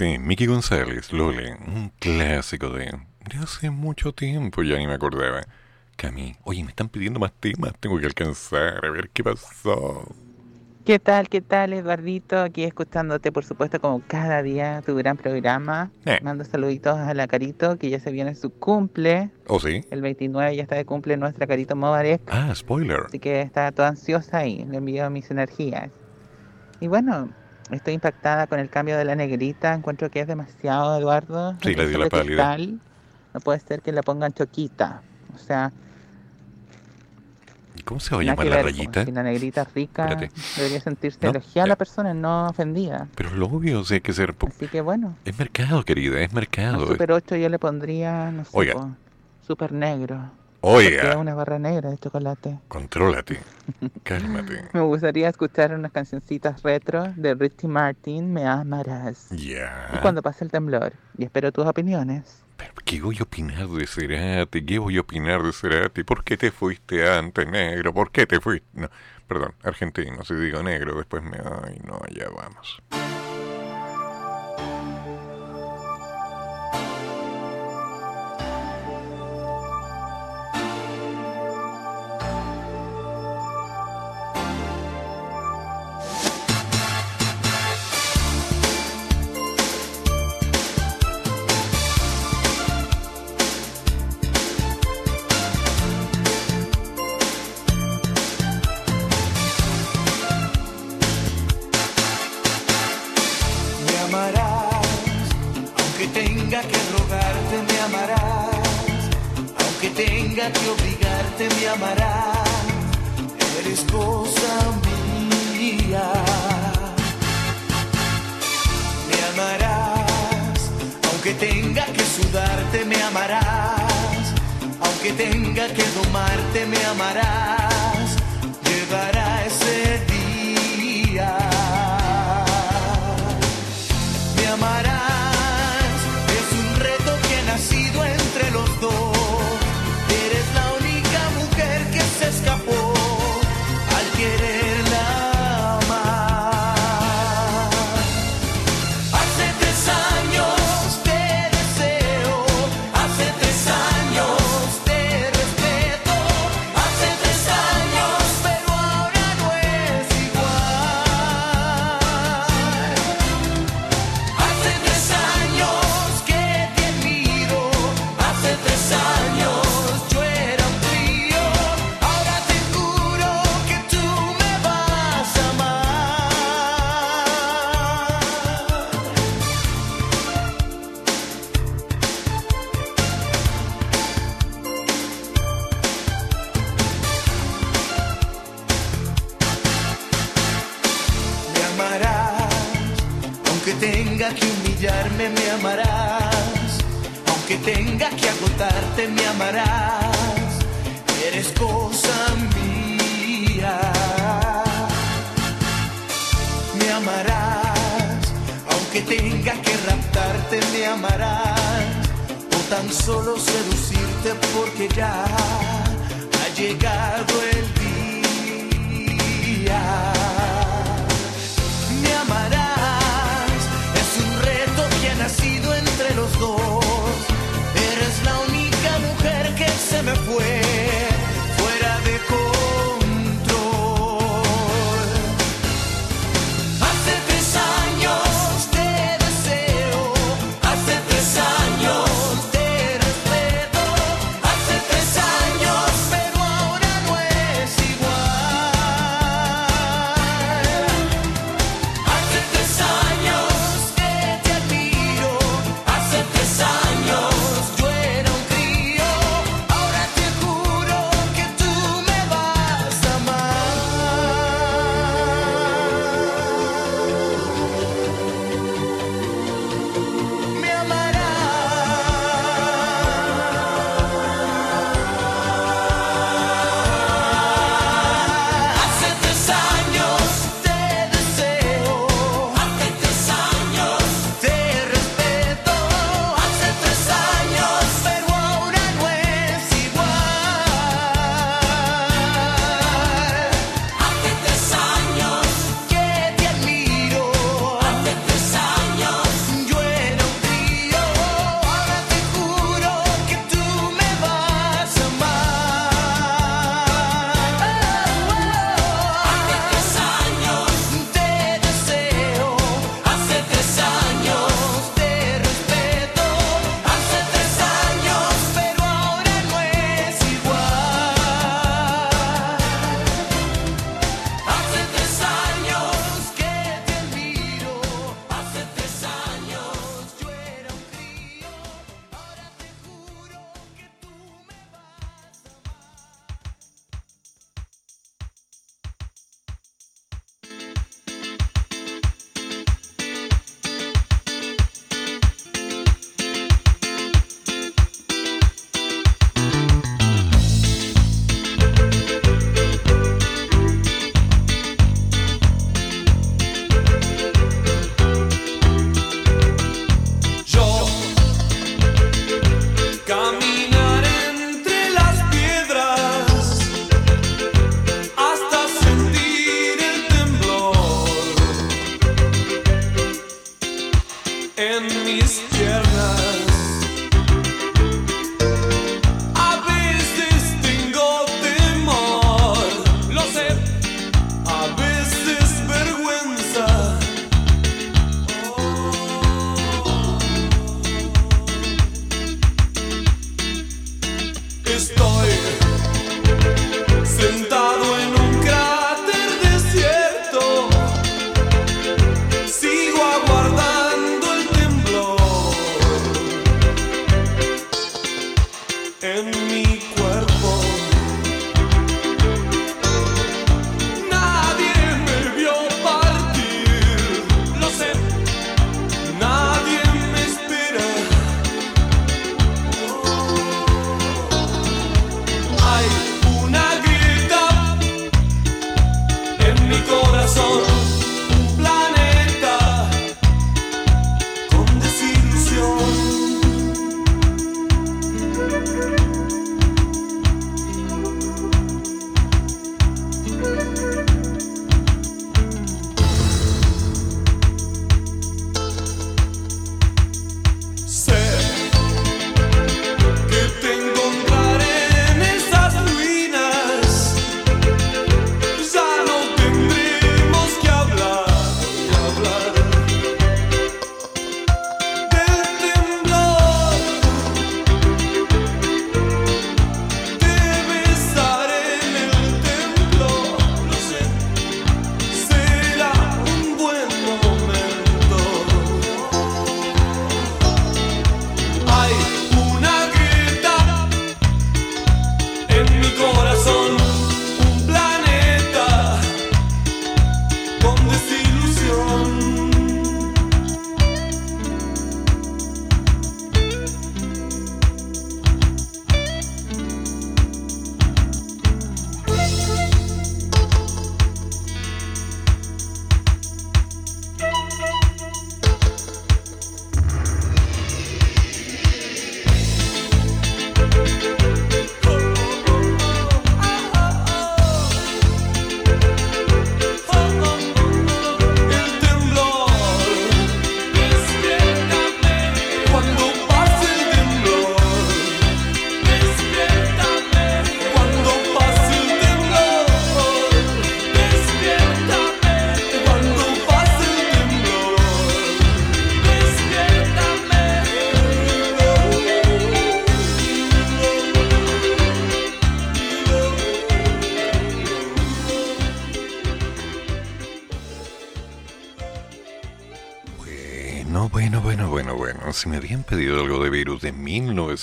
Sí, Mickey González, Lole, un clásico de, de hace mucho tiempo, ya ni me acordaba. Cami, oye, me están pidiendo más temas, tengo que alcanzar, a ver qué pasó. ¿Qué tal, qué tal, Eduardito? Aquí escuchándote, por supuesto, como cada día, tu gran programa. Eh. Mando saluditos a la Carito, que ya se viene su cumple. ¿Oh, sí? El 29 ya está de cumple nuestra Carito Mobarek. Ah, spoiler. Así que está toda ansiosa y le envío mis energías. Y bueno, estoy impactada con el cambio de la negrita. Encuentro que es demasiado, Eduardo. Sí, le dio la pálida. No puede ser que la pongan choquita. O sea, ¿Y cómo se va a llamar la ver, rayita? Si la negrita rica, Espérate. debería sentirse No, elogiada la persona, no ofendida. Pero lo obvio, o sea, hay que ser... Así que bueno, Es mercado, querida, es a mercado. Super 8 yo le pondría, no sé, Oiga. Super Negro. Oiga. Una barra negra de chocolate. Contrólate, cálmate. Me gustaría escuchar unas cancioncitas retro de Ricky Martin, Me amarás. Ya. Y cuando pase el temblor. Y espero tus opiniones. ¿Qué voy a opinar de Cerati? ¿Qué voy a opinar de Cerati? ¿Por qué te fuiste antes, negro? ¿Por qué te fuiste? No, perdón, argentino, si digo negro, después me... Ay, no, ya vamos. Tenga que obligarte, me amarás, eres cosa mía. Me amarás, aunque tenga que sudarte, me amarás, aunque tenga que domarte, me amarás, llegará ese día. Amarás, aunque tenga que agotarte, me amarás, eres cosa mía. Me amarás, aunque tenga que raptarte, me amarás, o tan solo seducirte porque ya ha llegado el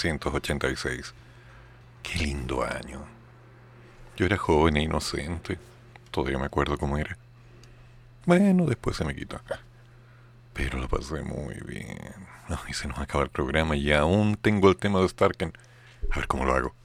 1986. Qué lindo año. Yo era joven e inocente. Todavía me acuerdo cómo era. Bueno, después se me quitó. Pero lo pasé muy bien. No, se nos acaba el programa y aún tengo el tema de Starken. A ver cómo lo hago.